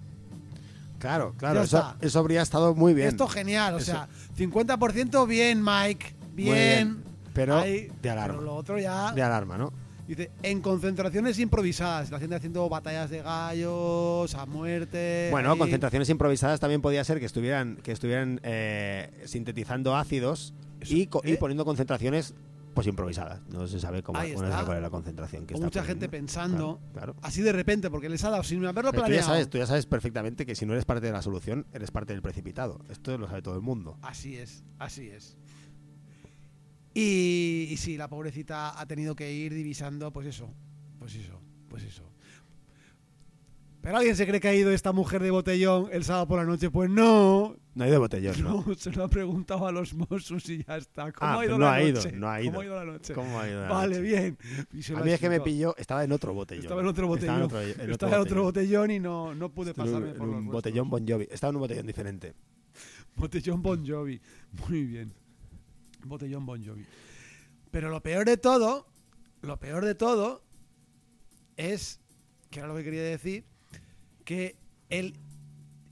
[SPEAKER 1] Claro, claro.
[SPEAKER 2] Ya
[SPEAKER 1] Eso,
[SPEAKER 2] está.
[SPEAKER 1] eso habría estado muy bien.
[SPEAKER 2] Esto genial, o
[SPEAKER 1] Eso-
[SPEAKER 2] sea, 50% bien, Mike.
[SPEAKER 1] Muy
[SPEAKER 2] Bien.
[SPEAKER 1] Pero
[SPEAKER 2] Ahí,
[SPEAKER 1] de alarma.
[SPEAKER 2] Pero lo otro ya.
[SPEAKER 1] De alarma, ¿no?
[SPEAKER 2] Dice, en concentraciones improvisadas, la gente haciendo batallas de gallos, a muerte.
[SPEAKER 1] Bueno,
[SPEAKER 2] ahí.
[SPEAKER 1] concentraciones improvisadas también podía ser que estuvieran, que estuvieran eh, sintetizando ácidos y, co- y
[SPEAKER 2] ¿eh?
[SPEAKER 1] poniendo concentraciones pues improvisadas. No se sabe cómo no se sabe cuál es la concentración que
[SPEAKER 2] O
[SPEAKER 1] está
[SPEAKER 2] mucha gente pensando,
[SPEAKER 1] Claro, claro.
[SPEAKER 2] así de repente, porque les ha dado sin haberlo
[SPEAKER 1] Pero tú ya,
[SPEAKER 2] planeado.
[SPEAKER 1] sabes, tú ya sabes perfectamente que si no eres parte de la solución, eres parte del precipitado. Esto lo sabe todo el mundo.
[SPEAKER 2] Así es, así es. Y, y sí, la pobrecita ha tenido que ir divisando, pues eso, pues eso, pues eso. Pero alguien se cree que ha ido esta mujer de botellón el sábado por la noche. Pues no,
[SPEAKER 1] No hay de botellón, ¿no?
[SPEAKER 2] no, se lo ha preguntado a los Mossos y ya está. ¿Cómo
[SPEAKER 1] Ah,
[SPEAKER 2] ha ido
[SPEAKER 1] no
[SPEAKER 2] la
[SPEAKER 1] ha ido,
[SPEAKER 2] noche?
[SPEAKER 1] no ha ido.
[SPEAKER 2] ¿Cómo ha ido la noche?
[SPEAKER 1] ¿Cómo ha ido la
[SPEAKER 2] Vale,
[SPEAKER 1] noche?
[SPEAKER 2] bien.
[SPEAKER 1] A
[SPEAKER 2] ha
[SPEAKER 1] mí es que me pilló, estaba en otro botellón.
[SPEAKER 2] Estaba en otro botellón.
[SPEAKER 1] Estaba en otro, en
[SPEAKER 2] Estaba en otro botellón y no, no pude
[SPEAKER 1] Estaba
[SPEAKER 2] pasarme por
[SPEAKER 1] en
[SPEAKER 2] los
[SPEAKER 1] un botellón Bon Jovi. Estaba en un botellón diferente.
[SPEAKER 2] Botellón Bon Jovi. Muy bien. Botellón Bon Jovi. Pero lo peor de todo, lo peor de todo es, que era lo que quería decir, que el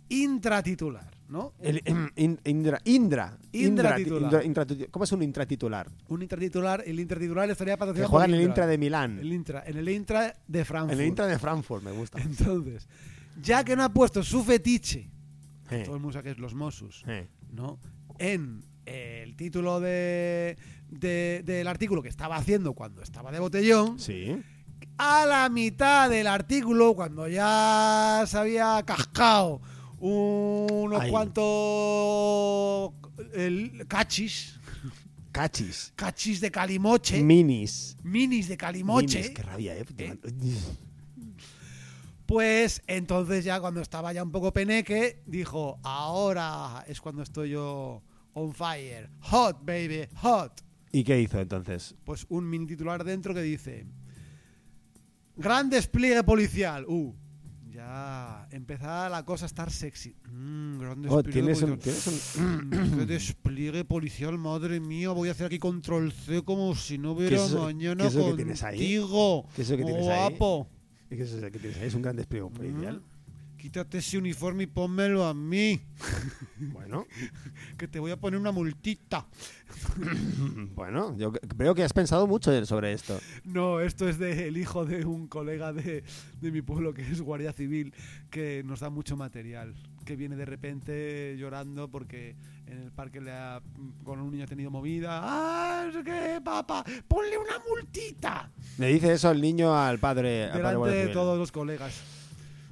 [SPEAKER 2] intratitular ¿no?
[SPEAKER 1] El, in- Indra, Indra,
[SPEAKER 2] Indra
[SPEAKER 1] Indra, ¿Cómo es un intratitular?
[SPEAKER 2] Un intratitular, el intratitular estaría
[SPEAKER 1] Que
[SPEAKER 2] patrocinado
[SPEAKER 1] juega en el Intra de Milán.
[SPEAKER 2] El Intra, en el Intra de Frankfurt.
[SPEAKER 1] En el Intra de Frankfurt, me gusta.
[SPEAKER 2] Entonces, ya que no ha puesto su fetiche,
[SPEAKER 1] Eh,
[SPEAKER 2] todo el mundo sabe que es los Mossos,
[SPEAKER 1] eh.
[SPEAKER 2] ¿no? En el título de, de- del artículo que estaba haciendo cuando estaba de botellón,
[SPEAKER 1] Sí.
[SPEAKER 2] a la mitad del artículo, cuando ya se había cascado unos
[SPEAKER 1] Ahí.
[SPEAKER 2] cuantos el, cachis,
[SPEAKER 1] Cachis.
[SPEAKER 2] cachis de calimoche,
[SPEAKER 1] Minis.
[SPEAKER 2] minis de calimoche,
[SPEAKER 1] Minis, qué rabia, eh.
[SPEAKER 2] ¿Eh? pues entonces ya cuando estaba ya un poco peneque, dijo, ahora es cuando estoy yo on fire, hot baby, hot.
[SPEAKER 1] ¿Y qué hizo entonces?
[SPEAKER 2] Pues un mini titular dentro que dice, gran despliegue policial, uh, ya empezaba la cosa a estar sexy. Mm, gran
[SPEAKER 1] Oh,
[SPEAKER 2] despliegue
[SPEAKER 1] un,
[SPEAKER 2] policial.
[SPEAKER 1] tienes un-
[SPEAKER 2] qué despliegue policial, madre mía, voy a hacer aquí control C como si no hubiera
[SPEAKER 1] ¿Qué es eso-
[SPEAKER 2] mañana
[SPEAKER 1] qué es eso que
[SPEAKER 2] contigo.
[SPEAKER 1] tienes ahí? ¿Qué es eso que tienes ahí?
[SPEAKER 2] Guapo.
[SPEAKER 1] ¿Y qué es eso que tienes ahí? ¿Es un gran despliegue policial?
[SPEAKER 2] Mm. Quítate ese uniforme y pónmelo a mí,
[SPEAKER 1] Bueno,
[SPEAKER 2] que te voy a poner una multita.
[SPEAKER 1] bueno, yo creo que has pensado mucho sobre esto.
[SPEAKER 2] No, esto es del hijo de un colega de, de mi pueblo que es guardia civil, que nos da mucho material, que viene de repente llorando porque en el parque le ha, con un niño ha tenido movida. ¡Ah, qué, papá! ¡Ponle una multita!
[SPEAKER 1] Le dice eso el niño al padre. al padre
[SPEAKER 2] Delante de todos los colegas.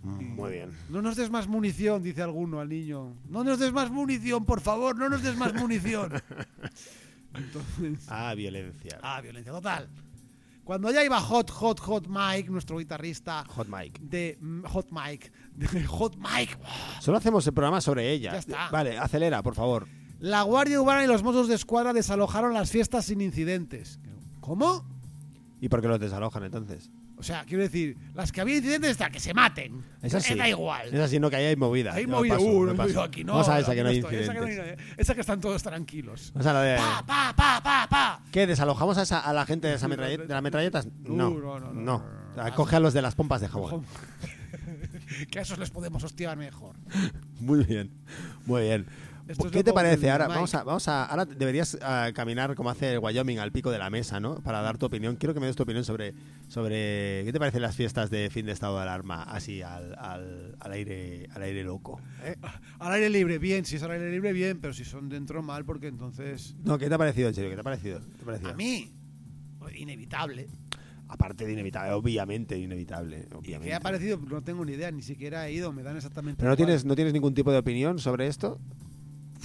[SPEAKER 1] Mm, Muy bien.
[SPEAKER 2] No nos des más munición, dice alguno al niño. No nos des más munición, por favor, no nos des más munición. Entonces,
[SPEAKER 1] Ah, violencia.
[SPEAKER 2] ah, violencia total. Cuando ya iba Hot, Hot, Hot Mike, nuestro guitarrista
[SPEAKER 1] Hot Mike.
[SPEAKER 2] de mm, Hot Mike, de Hot Mike,
[SPEAKER 1] Solo hacemos el programa sobre ella.
[SPEAKER 2] Ya está.
[SPEAKER 1] Vale, acelera, por favor.
[SPEAKER 2] la Guardia Urbana y los Mossos de Escuadra desalojaron las fiestas sin incidentes. ¿Cómo?
[SPEAKER 1] ¿Y por qué los desalojan entonces?
[SPEAKER 2] O sea, quiero decir, las que había incidentes hasta que se maten.
[SPEAKER 1] Es así.
[SPEAKER 2] Eh, Da igual.
[SPEAKER 1] Es así, no, que ahí hay movida.
[SPEAKER 2] Hay movida.
[SPEAKER 1] paso,
[SPEAKER 2] Uh, aquí, no.
[SPEAKER 1] Vamos a esa que no hay
[SPEAKER 2] estoy, esa que no
[SPEAKER 1] incidentes.
[SPEAKER 2] hay- esa que están todos tranquilos.
[SPEAKER 1] Vamos a la de...
[SPEAKER 2] Pa, pa, pa, pa, pa.
[SPEAKER 1] ¿Qué? ¿Desalojamos a, esa- a la gente de, esa metralle- de las metralletas? No.
[SPEAKER 2] Uh, no, no, no.
[SPEAKER 1] Coge a los de las pompas de jabón.
[SPEAKER 2] que a esos les podemos hostiar mejor.
[SPEAKER 1] Muy bien. Muy bien.
[SPEAKER 2] Esto
[SPEAKER 1] ¿Qué te parece? Ahora vamos a, vamos a, ahora deberías ah, caminar como hace el Wyoming al pico de la mesa, ¿no? Para dar tu opinión. Quiero que me des tu opinión sobre, sobre qué te parecen las fiestas de fin de estado de alarma, así al, al, al aire, al aire loco. ¿eh?
[SPEAKER 2] Al aire libre, bien. Si es al aire libre, bien. Pero si son dentro, mal, porque entonces.
[SPEAKER 1] No, ¿qué te ha parecido en serio? ¿Qué te ha parecido? ¿Qué te ha parecido?
[SPEAKER 2] A mí, inevitable.
[SPEAKER 1] Aparte de inevitable, obviamente inevitable.
[SPEAKER 2] ¿Y
[SPEAKER 1] Obviamente.
[SPEAKER 2] qué ha parecido? No tengo ni idea, ni siquiera he ido, me dan exactamente.
[SPEAKER 1] Pero no
[SPEAKER 2] igual.
[SPEAKER 1] tienes, no tienes ningún tipo de opinión sobre esto.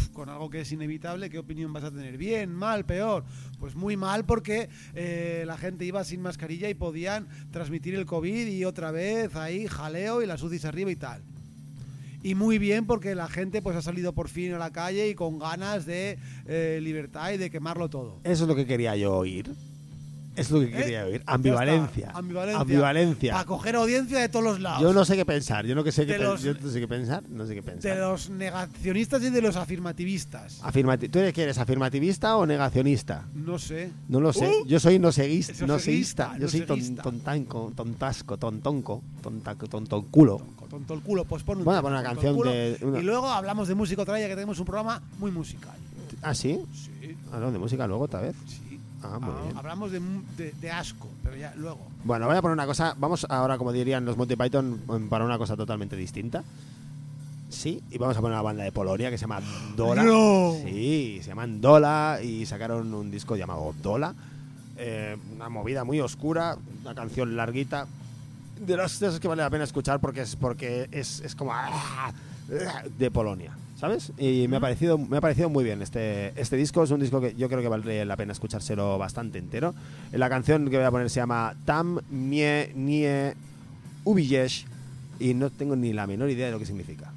[SPEAKER 2] Con algo que es inevitable, ¿qué opinión vas a tener? ¿Bien, mal, peor? Pues muy mal porque eh, la gente iba sin mascarilla y podían transmitir el COVID y otra vez ahí jaleo y las UCIs arriba y tal. Y muy bien porque la gente pues ha salido por fin a la calle y con ganas de eh, libertad y de quemarlo todo.
[SPEAKER 1] Eso es lo que quería yo oír. Es lo que
[SPEAKER 2] ¿Eh?
[SPEAKER 1] quería oír. Ambivalencia.
[SPEAKER 2] Ambivalencia.
[SPEAKER 1] Ambivalencia.
[SPEAKER 2] Para coger audiencia de todos los lados.
[SPEAKER 1] Yo no sé qué pensar. Yo no que sé qué
[SPEAKER 2] De los-
[SPEAKER 1] yo no sé qué pensar. No sé qué
[SPEAKER 2] De
[SPEAKER 1] pensar.
[SPEAKER 2] los negacionistas y de los afirmativistas.
[SPEAKER 1] Afirmati- ¿Tú eres, qué eres afirmativista o negacionista?
[SPEAKER 2] No sé.
[SPEAKER 1] No lo sé.
[SPEAKER 2] Uh,
[SPEAKER 1] yo soy noseguista.
[SPEAKER 2] eso
[SPEAKER 1] noseísta.
[SPEAKER 2] seguista,
[SPEAKER 1] Yo soy ton- tontanco, tontasco, tontonco, tontaco, tontonculo.
[SPEAKER 2] Tonto, tonto el culo. Pues pon un
[SPEAKER 1] una canción de una-
[SPEAKER 2] Y luego hablamos de música otra vez, ya que tenemos un programa muy musical.
[SPEAKER 1] ¿Ah, sí?
[SPEAKER 2] Sí,
[SPEAKER 1] Hablamos de música luego otra vez.
[SPEAKER 2] sí.
[SPEAKER 1] Ah, muy
[SPEAKER 2] Ah,
[SPEAKER 1] bien.
[SPEAKER 2] hablamos de, de- de asco, pero ya luego.
[SPEAKER 1] Bueno, voy a poner una cosa. Vamos ahora, como dirían los Monty Python, em, para una cosa totalmente distinta. Sí, y vamos a poner una banda de Polonia que se llama Dola.
[SPEAKER 2] ¡No!
[SPEAKER 1] Sí, se llaman Dola y sacaron un disco llamado Dola. Eh, una movida muy oscura, una canción larguita. De las que vale la pena escuchar porque es porque es, es como ah, de Polonia, ¿sabes? Y me ha parecido me ha parecido muy bien este este disco es un disco que yo creo que vale la pena escuchárselo bastante entero. La canción que voy a poner se llama Tam Mie Nie Ubijesz y no tengo ni la menor idea de lo que significa.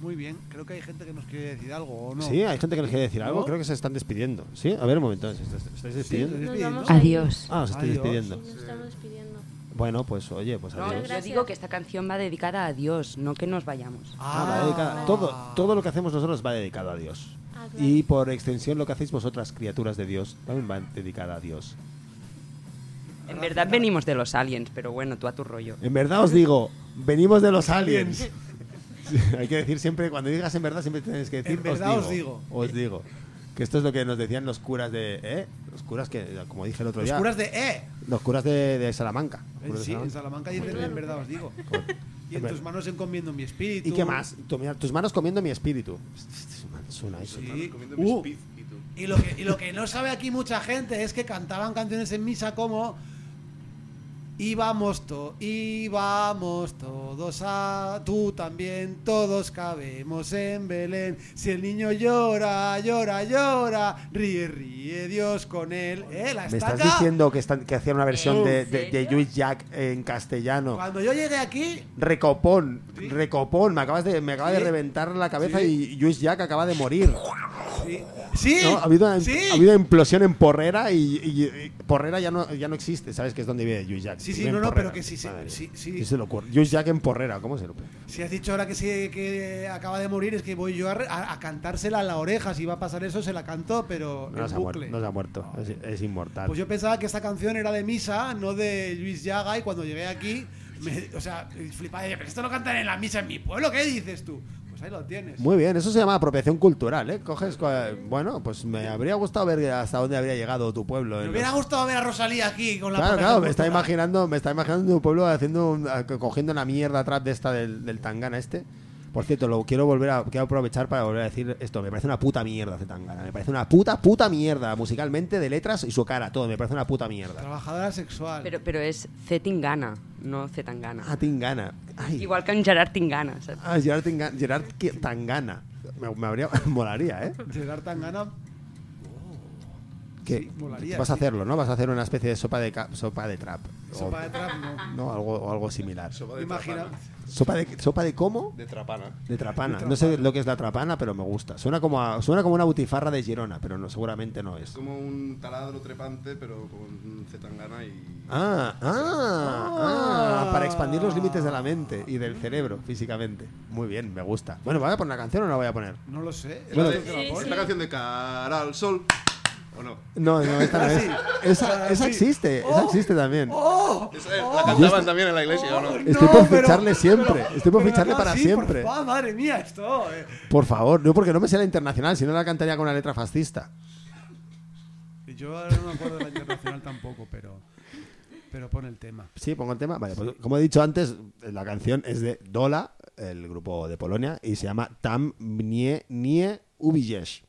[SPEAKER 2] Muy bien, creo que hay gente que nos quiere decir algo, ¿o no?
[SPEAKER 1] Sí, hay gente que nos quiere decir algo.
[SPEAKER 2] ¿No?
[SPEAKER 1] Creo que se están despidiendo. ¿Sí? A ver, un momento. ¿se- se- se- ¿Estáis despidiendo?
[SPEAKER 2] Sí, despidiendo.
[SPEAKER 4] Adiós.
[SPEAKER 1] Ah, os estáis
[SPEAKER 2] Adiós.
[SPEAKER 1] despidiendo.
[SPEAKER 5] Sí, nos estamos despidiendo.
[SPEAKER 1] Bueno, pues oye, pues
[SPEAKER 4] No,
[SPEAKER 1] adiós.
[SPEAKER 4] yo
[SPEAKER 5] Gracias.
[SPEAKER 4] digo que esta canción va dedicada a Dios, no que nos vayamos.
[SPEAKER 1] Ah, va dedicada- todo, todo lo que hacemos nosotros va dedicado a Dios.
[SPEAKER 5] Ah, claro.
[SPEAKER 1] Y por extensión lo que hacéis vosotras, criaturas de Dios, también va dedicada a Dios.
[SPEAKER 4] En verdad venimos de los aliens, pero bueno, tú a tu rollo.
[SPEAKER 1] En verdad os digo, venimos de los aliens. Hay que decir siempre, cuando digas en verdad, siempre tienes que decir
[SPEAKER 2] En verdad os digo.
[SPEAKER 1] Os digo. Que esto es lo que nos decían los curas de. ¿Eh? Los curas que, como dije el otro
[SPEAKER 2] Los
[SPEAKER 1] día.
[SPEAKER 2] curas de E.
[SPEAKER 1] Los curas de, de Salamanca.
[SPEAKER 2] Eh,
[SPEAKER 1] Curas de
[SPEAKER 2] Sí, en
[SPEAKER 1] Salamanca.
[SPEAKER 2] Salamanca dicen en verdad os digo. Y en tus manos encomiendo mi espíritu.
[SPEAKER 1] ¿Y qué más? Tu- mira, tus manos comiendo mi espíritu. Suena eso.
[SPEAKER 2] Sí.
[SPEAKER 6] Comiendo
[SPEAKER 2] Uh,
[SPEAKER 6] mi espíritu.
[SPEAKER 2] y, lo que, y lo que no sabe aquí mucha gente es que cantaban canciones en misa como Íbamos to, íbamos todos a tú también, todos cabemos en Belén. Si el niño llora, llora, llora, ríe, ríe Dios con él. ¿Eh? La
[SPEAKER 1] ¿Me estás diciendo que, están, que hacían una versión de, de,
[SPEAKER 4] ¿En
[SPEAKER 1] de Jack en castellano?
[SPEAKER 2] Cuando yo llegué aquí,
[SPEAKER 1] Recopón,
[SPEAKER 2] Sí.
[SPEAKER 1] recopón, me acabas de, me acaba de reventar la cabeza
[SPEAKER 2] Sí.
[SPEAKER 1] y Luis Jack acaba de morir.
[SPEAKER 2] Sí,
[SPEAKER 1] ¿no? Ha, habido una,
[SPEAKER 2] sí.
[SPEAKER 1] ha habido implosión en Porrera y, y- y Porrera ya no, ya no existe, ¿sabes? Que es donde vive Luis Jack.
[SPEAKER 2] Sí, sí,
[SPEAKER 1] Vive
[SPEAKER 2] no, no,
[SPEAKER 1] Porrera.
[SPEAKER 2] pero que sí, sí,
[SPEAKER 1] Madre
[SPEAKER 2] sí, sí.
[SPEAKER 1] ¿Qué se? Luis Jack en Porrera, ¿cómo se lo ocurre?
[SPEAKER 2] Si has dicho ahora que sí que acaba de morir, es que voy yo a, re- a- a cantársela a la oreja. Si va a pasar eso, se la cantó, pero
[SPEAKER 1] No
[SPEAKER 2] en
[SPEAKER 1] se, ha muerto,
[SPEAKER 2] bucle.
[SPEAKER 1] no se ha muerto, es, es inmortal.
[SPEAKER 2] Pues yo pensaba que esta canción era de misa, no de Luis Llaga, y cuando llegué aquí, me- o sea, flipaba, pero esto lo cantan en la misa en mi pueblo, ¿qué dices tú? Pues ahí lo tienes.
[SPEAKER 1] Muy bien, eso se llama apropiación cultural, ¿eh? Coges, bueno, pues me habría gustado ver hasta dónde habría llegado tu pueblo.
[SPEAKER 2] me
[SPEAKER 1] en
[SPEAKER 2] hubiera
[SPEAKER 1] los-
[SPEAKER 2] gustado ver a Rosalía aquí con la
[SPEAKER 1] Claro, claro, me está imaginando, me está imaginando tu pueblo haciendo un- cogiendo una mierda trap de esta del, del Tangana este. Por cierto, lo quiero volver a quiero aprovechar para volver a decir esto, me parece una puta mierda de Tangana, me parece una puta puta mierda musicalmente de letras y su cara, todo, me parece una puta mierda.
[SPEAKER 2] Trabajadora sexual.
[SPEAKER 4] Pero, pero és C Tingana, no C Tangana.
[SPEAKER 1] Ah, Tingana. Ay.
[SPEAKER 4] Igual que en Gerard Tingana, saps?
[SPEAKER 1] Ah, Gerard, Tinga- Gerard Tangana. Me, me habría molaría, ¿eh?
[SPEAKER 2] Gerard Tangana.
[SPEAKER 1] Que
[SPEAKER 2] Sí, molaría,
[SPEAKER 1] vas a hacerlo, ¿no? Vas a hacer una especie de sopa de sopa de trap.
[SPEAKER 2] Sopa
[SPEAKER 1] o,
[SPEAKER 2] de trap, no.
[SPEAKER 1] no, algo o algo similar.
[SPEAKER 6] Sopa de
[SPEAKER 2] Imagina.
[SPEAKER 6] trapana.
[SPEAKER 1] Sopa de sopa de cómo?
[SPEAKER 6] De trapana.
[SPEAKER 1] De trapana.
[SPEAKER 2] De
[SPEAKER 1] No sé lo que es la trapana, pero me gusta. Suena como a- suena como una butifarra de Girona, pero no, seguramente no es.
[SPEAKER 6] Es como un taladro trepante, pero con zetangana y.
[SPEAKER 1] Ah, ah,
[SPEAKER 2] Ah.
[SPEAKER 1] ah, para expandir los límites de la mente y del cerebro físicamente. Muy bien, me gusta. Bueno, ¿voy a poner una canción o no la voy a poner?
[SPEAKER 2] No lo sé.
[SPEAKER 6] Es la,
[SPEAKER 1] Bueno,
[SPEAKER 6] de-
[SPEAKER 5] Sí,
[SPEAKER 6] es
[SPEAKER 5] sí.
[SPEAKER 6] la canción de Cara al Sol. ¿O no?
[SPEAKER 1] No, no, esta no
[SPEAKER 2] Ah,
[SPEAKER 1] es.
[SPEAKER 2] sí.
[SPEAKER 1] Esa,
[SPEAKER 2] Ah,
[SPEAKER 1] esa
[SPEAKER 2] sí.
[SPEAKER 1] existe, esa
[SPEAKER 2] Oh.
[SPEAKER 1] existe también.
[SPEAKER 2] ¡Oh!
[SPEAKER 6] Esa, la cantaban también en la iglesia, ¿o no?
[SPEAKER 1] Estoy
[SPEAKER 2] No,
[SPEAKER 1] por
[SPEAKER 2] pero-
[SPEAKER 1] ficharle siempre,
[SPEAKER 2] pero-
[SPEAKER 1] estoy por ficharle
[SPEAKER 2] no,
[SPEAKER 1] para
[SPEAKER 2] sí,
[SPEAKER 1] siempre.
[SPEAKER 2] Por favor, madre mía, esto. eh.
[SPEAKER 1] Por favor, no porque no me sé la internacional, si no la cantaría con una letra fascista.
[SPEAKER 2] Yo ahora no me acuerdo de la internacional tampoco, pero. Pero pon el tema.
[SPEAKER 1] Sí, pongo el tema. Vale, pues como he dicho antes, la canción es de Dola, el grupo de Polonia, y se llama Tam mnie nie uwidziesz.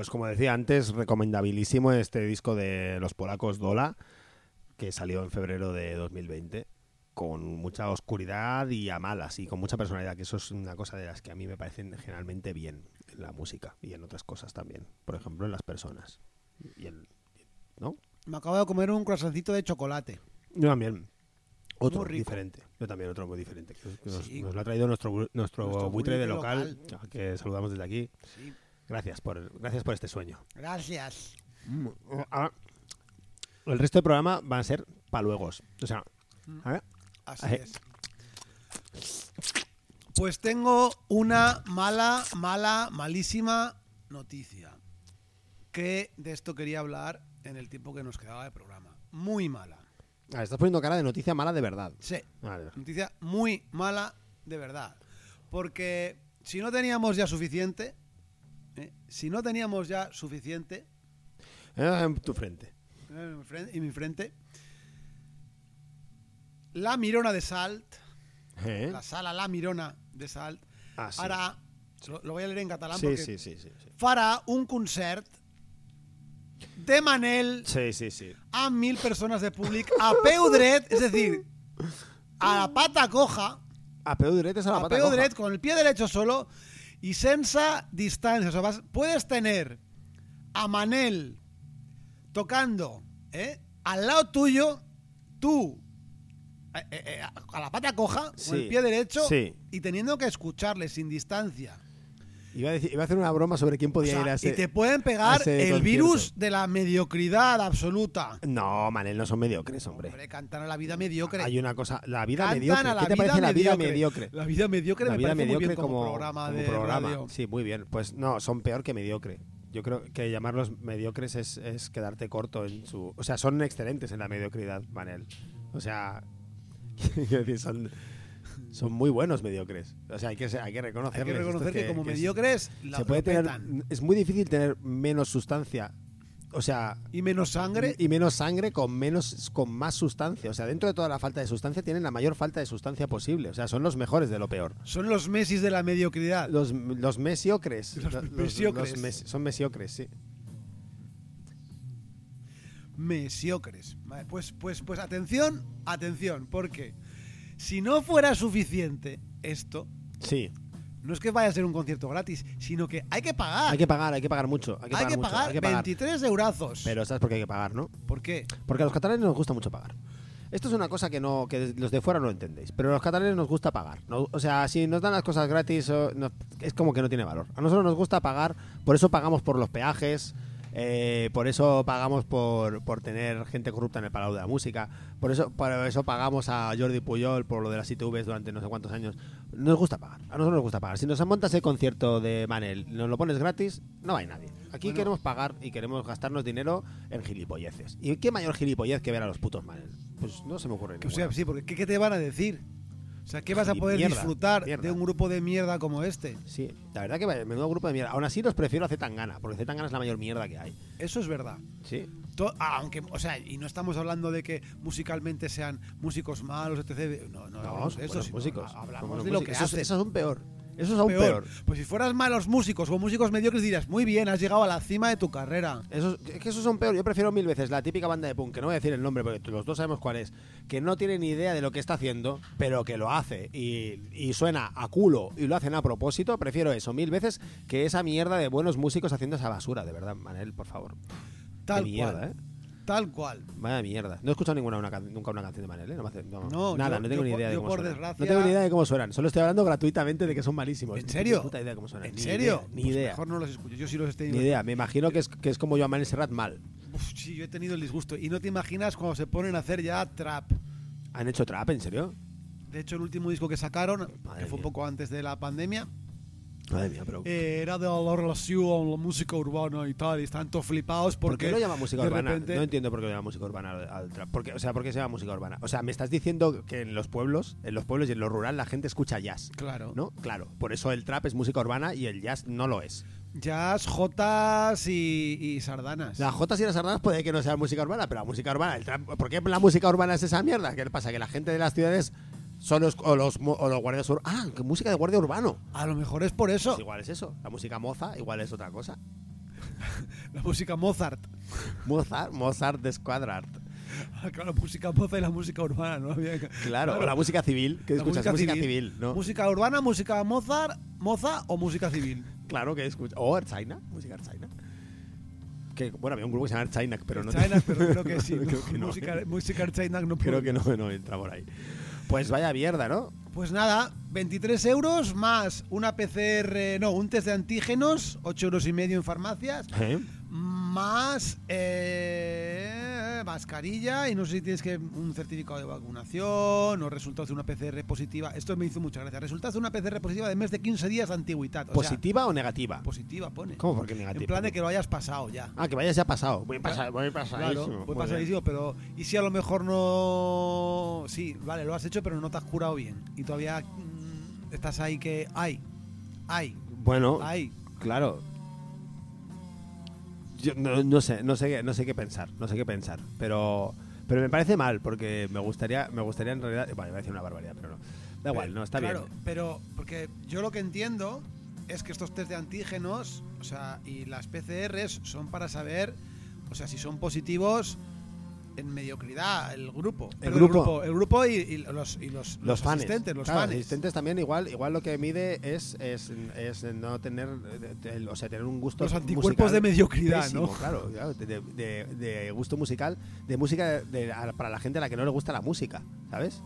[SPEAKER 1] Pues como decía antes, recomendabilísimo este disco de los polacos Dola, que salió en febrero de 2020, con mucha oscuridad y a malas, y con mucha personalidad, que eso es una cosa de las que a mí me parecen generalmente bien en la música y en otras cosas también. Por ejemplo, en las personas. Y ¿No?
[SPEAKER 2] Me acabo de comer un croissancito de chocolate.
[SPEAKER 1] Yo también. Otro diferente. Yo también otro muy diferente. Que, nos,
[SPEAKER 2] Sí.
[SPEAKER 1] nos lo ha traído nuestro, nuestro,
[SPEAKER 2] Nuestro
[SPEAKER 1] buitre de local,
[SPEAKER 2] local.
[SPEAKER 1] que saludamos desde aquí.
[SPEAKER 2] Sí.
[SPEAKER 1] Gracias por, gracias por este sueño.
[SPEAKER 2] Gracias.
[SPEAKER 1] Ah, El resto del programa van a ser paluegos. O sea, a ver,
[SPEAKER 2] Así es. Pues tengo una mala, mala, malísima noticia. Que de esto quería hablar en el tiempo que nos quedaba de programa. Muy mala.
[SPEAKER 1] ah, estás poniendo cara de noticia mala de verdad.
[SPEAKER 2] Sí.
[SPEAKER 1] Vale.
[SPEAKER 2] Noticia muy mala de verdad. Porque si no teníamos ya suficiente, ¿eh? si no teníamos ya suficiente
[SPEAKER 1] Eh, En tu frente.
[SPEAKER 2] en mi fren- en mi frente, la Mirona de Salt,
[SPEAKER 1] ¿Eh?
[SPEAKER 2] la sala La Mirona de Salt,
[SPEAKER 1] Ah, sí.
[SPEAKER 2] hará, lo, lo voy a leer en catalán
[SPEAKER 1] Sí,
[SPEAKER 2] porque
[SPEAKER 1] sí, sí, sí, sí.
[SPEAKER 2] farà un concert de Manel
[SPEAKER 1] Sí, sí, sí.
[SPEAKER 2] a mil persones de públic a peu dret, es decir, a la pata coja,
[SPEAKER 1] A peu dret es a la
[SPEAKER 2] a
[SPEAKER 1] pata
[SPEAKER 2] peu
[SPEAKER 1] coja.
[SPEAKER 2] dret, con el pie derecho solo y sense distancia. O sea, vas- puedes tener a Manel tocando ¿eh? al lado tuyo, tú eh, eh, eh, a la pata coja,
[SPEAKER 1] Sí,
[SPEAKER 2] con el pie derecho
[SPEAKER 1] sí.
[SPEAKER 2] y teniendo que escucharle sin distancia.
[SPEAKER 1] Iba a, decir- iba a hacer una broma sobre quién
[SPEAKER 2] O
[SPEAKER 1] podía
[SPEAKER 2] sea,
[SPEAKER 1] ir a ese...
[SPEAKER 2] y te pueden pegar el
[SPEAKER 1] concierto.
[SPEAKER 2] virus de la mediocridad absoluta.
[SPEAKER 1] No, Manel, no son mediocres, hombre.
[SPEAKER 2] Hombre, cantan a la vida mediocre.
[SPEAKER 1] Hay una cosa... La vida
[SPEAKER 2] Cantan
[SPEAKER 1] mediocre.
[SPEAKER 2] la
[SPEAKER 1] ¿Qué te
[SPEAKER 2] vida
[SPEAKER 1] parece la vida
[SPEAKER 2] mediocre. La vida mediocre
[SPEAKER 1] la
[SPEAKER 2] me
[SPEAKER 1] vida
[SPEAKER 2] parece muy
[SPEAKER 1] mediocre
[SPEAKER 2] bien como,
[SPEAKER 1] como,
[SPEAKER 2] programa
[SPEAKER 1] como
[SPEAKER 2] de
[SPEAKER 1] programa.
[SPEAKER 2] radio.
[SPEAKER 1] Sí, muy bien. Pues no, son peor que mediocre. Yo creo que llamarlos mediocres es, es quedarte corto en su... O sea, son excelentes en la mediocridad, Manel. O sea, quiero decir, son, son muy buenos mediocres. O sea, hay que, hay que
[SPEAKER 2] Hay
[SPEAKER 1] reconocerles.
[SPEAKER 2] que
[SPEAKER 1] Esto
[SPEAKER 2] reconocer que, como
[SPEAKER 1] es-
[SPEAKER 2] mediocres la
[SPEAKER 1] se puede tener, es muy difícil tener menos sustancia. O sea,
[SPEAKER 2] y menos sangre.
[SPEAKER 1] y menos sangre con menos con más sustancia. O sea, dentro de toda la falta de sustancia tienen la mayor falta de sustancia posible. O sea, son los mejores de lo peor.
[SPEAKER 2] Son los Messis de la mediocridad.
[SPEAKER 1] Los, los mesiocres.
[SPEAKER 2] Los
[SPEAKER 1] Lo-
[SPEAKER 2] mesiocres.
[SPEAKER 1] mes- son mesiocres, sí.
[SPEAKER 2] Mesiocres. Vale, pues, pues, pues atención, atención, porque si no fuera suficiente esto,
[SPEAKER 1] Sí.
[SPEAKER 2] no es que vaya a ser un concierto gratis, sino que hay que pagar.
[SPEAKER 1] Hay que pagar, hay que pagar mucho. Hay que
[SPEAKER 2] Hay
[SPEAKER 1] pagar,
[SPEAKER 2] que
[SPEAKER 1] mucho,
[SPEAKER 2] pagar
[SPEAKER 1] hay que pagar.
[SPEAKER 2] 23 eurazos.
[SPEAKER 1] Pero ¿sabes por qué hay que pagar, no?
[SPEAKER 2] ¿Por qué?
[SPEAKER 1] Porque a los catalanes nos gusta mucho pagar. Esto es una cosa que no que los de fuera no entendéis, pero a los catalanes nos gusta pagar. ¿no? O sea, si nos dan las cosas gratis, no- es como que no tiene valor. A nosotros nos gusta pagar, por eso pagamos por los peajes, eh, por eso pagamos por, por tener gente corrupta en el Palau de la Música, por eso, por eso pagamos a Jordi Puyol por lo de las ITVs durante no sé cuántos años. Nos gusta pagar, a nosotros nos gusta pagar. Si nos montas el concierto de Manel, nos lo pones gratis, no hay nadie. Aquí
[SPEAKER 2] Bueno.
[SPEAKER 1] queremos pagar y queremos gastarnos dinero en gilipolleces. ¿Y qué mayor gilipollez que ver a los putos Manel? Pues no se me ocurre
[SPEAKER 2] o sea, sí, porque ¿qué, qué te van a decir? O sea, ¿qué vas a poder
[SPEAKER 1] mierda,
[SPEAKER 2] disfrutar
[SPEAKER 1] mierda.
[SPEAKER 2] de un grupo de mierda como este?
[SPEAKER 1] Sí, la verdad que vaya, menudo grupo de mierda. Aún así los prefiero a Zetangana, porque Zetangana es la mayor mierda que hay.
[SPEAKER 2] Eso es verdad.
[SPEAKER 1] Sí.
[SPEAKER 2] To- ah, aunque, o sea, y no estamos hablando de que musicalmente sean músicos malos, etc. No, no,
[SPEAKER 1] No,
[SPEAKER 2] hablamos
[SPEAKER 1] son
[SPEAKER 2] de eso,
[SPEAKER 1] buenos músicos.
[SPEAKER 2] Hablamos
[SPEAKER 1] son buenos
[SPEAKER 2] de lo
[SPEAKER 1] músicos.
[SPEAKER 2] que
[SPEAKER 1] Esos-
[SPEAKER 2] hacen.
[SPEAKER 1] Esos son peor. Esos son
[SPEAKER 2] peor.
[SPEAKER 1] peor.
[SPEAKER 2] Pues si fueras malos músicos o músicos mediocres dirías, muy bien, has llegado a la cima de tu carrera.
[SPEAKER 1] Esos, es que esos son peor. Yo prefiero mil veces la típica banda de punk, que no voy a decir el nombre, porque los dos sabemos cuál es, que no tiene ni idea de lo que está haciendo, pero que lo hace y, y suena a culo y lo hacen a propósito. Prefiero eso mil veces que esa mierda de buenos músicos haciendo esa basura, de verdad, Manel, por favor.
[SPEAKER 2] Tal
[SPEAKER 1] mierda,
[SPEAKER 2] cual.
[SPEAKER 1] ¿eh?
[SPEAKER 2] Tal cual.
[SPEAKER 1] Vaya mierda. No he escuchado ninguna una nunca una canción de Manel, ¿eh? No me hace- no,
[SPEAKER 2] No,
[SPEAKER 1] nada,
[SPEAKER 2] yo-
[SPEAKER 1] no tengo
[SPEAKER 2] yo
[SPEAKER 1] ni idea de cómo
[SPEAKER 2] por
[SPEAKER 1] suenan.
[SPEAKER 2] desgracia-
[SPEAKER 1] No tengo ni idea de cómo suenan. Solo estoy hablando gratuitamente de que son malísimos.
[SPEAKER 2] ¿En serio?
[SPEAKER 1] puta idea de cómo suenan.
[SPEAKER 2] ¿En
[SPEAKER 1] Ni
[SPEAKER 2] serio?
[SPEAKER 1] idea, ni
[SPEAKER 2] Pues
[SPEAKER 1] idea.
[SPEAKER 2] Mejor no los escucho. Yo sí los estoy
[SPEAKER 1] Ni idea. Me imagino que es, que es como yo a Manel Serrat mal.
[SPEAKER 2] Uf, sí, yo he tenido el disgusto. Y no te imaginas cuando se ponen a hacer ya trap.
[SPEAKER 1] ¿Han hecho trap, en serio?
[SPEAKER 2] De hecho, el último disco que sacaron,
[SPEAKER 1] Madre
[SPEAKER 2] que fue un poco antes de la pandemia,
[SPEAKER 1] Madre mía, pero...
[SPEAKER 2] eh, era de la relación con la música urbana y tal. Y están todos flipados
[SPEAKER 1] ¿Por
[SPEAKER 2] porque.
[SPEAKER 1] qué lo llama música urbana?
[SPEAKER 2] repente-
[SPEAKER 1] No entiendo por qué lo llama música urbana al, trap. Porque, o sea, ¿por qué se llama música urbana? O sea, me estás diciendo que en los pueblos, en los pueblos y en lo rural la gente escucha jazz.
[SPEAKER 2] Claro.
[SPEAKER 1] ¿No? Claro. Por eso el trap es música urbana y el jazz no lo es.
[SPEAKER 2] Jazz, jotas y, y sardanas.
[SPEAKER 1] Las jotas y las sardanas puede que no sea música urbana, pero la música urbana, el trap, ¿por qué la música urbana es esa mierda? ¿Qué le pasa? Que la gente de las ciudades son los, o los, o los guardias urbanos. Ah, que música de guardia urbano.
[SPEAKER 2] A lo mejor es por eso.
[SPEAKER 1] Pues igual es eso. La música moza igual es otra cosa.
[SPEAKER 2] La música Mozart.
[SPEAKER 1] Mozart, Mozart de Squadrart.
[SPEAKER 2] Ah, Claro, la música Mozart y la música urbana, ¿no? Había
[SPEAKER 1] Claro, o la música civil. ¿Qué
[SPEAKER 2] La
[SPEAKER 1] escuchas? Música, civil, ¿no?
[SPEAKER 2] Música urbana, música Mozart, moza o música civil.
[SPEAKER 1] Claro que escucha. O Erzaina, música Erzaina. Que, bueno, había un grupo que se llama Erzaina, pero no.
[SPEAKER 2] China, pero creo que sí.
[SPEAKER 1] Creo
[SPEAKER 2] ¿no?
[SPEAKER 1] que no.
[SPEAKER 2] música, música China no
[SPEAKER 1] Creo que no, no entra por ahí. Pues vaya mierda, ¿no?
[SPEAKER 2] Pues nada, 23 euros más una PCR, no, un test de antígenos, 8 euros y medio en farmacias,
[SPEAKER 1] ¿Eh?
[SPEAKER 2] más eh, mascarilla y no sé si tienes que un certificado de vacunación o resultados de una PCR positiva. Esto me hizo mucha gracia. Resultados de una PCR positiva de mes de 15 días de antigüedad. O sea,
[SPEAKER 1] ¿Positiva o negativa?
[SPEAKER 2] positiva pone.
[SPEAKER 1] ¿Cómo por qué negativa?
[SPEAKER 2] En plan de que lo hayas pasado ya.
[SPEAKER 1] Ah, que vayas ya pasado. Voy pasado, voy pasadísimo.
[SPEAKER 2] Claro, voy pasadísimo, pero ¿y si a lo mejor no... Sí, vale, lo has hecho, pero no te has curado bien. Y todavía mm, estás ahí que... ¡Ay! ¡Ay!
[SPEAKER 1] Bueno,
[SPEAKER 2] ¡Ay!
[SPEAKER 1] claro. Yo no, no sé, no sé, qué- no sé qué pensar, no sé qué pensar, pero pero me parece mal porque me gustaría, me gustaría en realidad, bueno, iba a decir una barbaridad, pero no. Da igual, no está
[SPEAKER 2] claro,
[SPEAKER 1] bien.
[SPEAKER 2] pero porque yo lo que entiendo es que estos test de antígenos, o sea, y las PCRs son para saber, o sea, si son positivos en mediocridad el grupo. Perdón,
[SPEAKER 1] grupo.
[SPEAKER 2] el grupo y, y los, y los,
[SPEAKER 1] Los,
[SPEAKER 2] los
[SPEAKER 1] fans,
[SPEAKER 2] asistentes, los
[SPEAKER 1] Claro,
[SPEAKER 2] fans.
[SPEAKER 1] asistentes también igual, igual lo que mide es, es, es no tener, el- o sea, tener un gusto
[SPEAKER 2] Los anticuerpos de mediocridad,
[SPEAKER 1] pésimo,
[SPEAKER 2] ¿no?
[SPEAKER 1] Claro, claro, de, de- de gusto musical, de música de- para la gente a la que no le gusta la música, ¿sabes?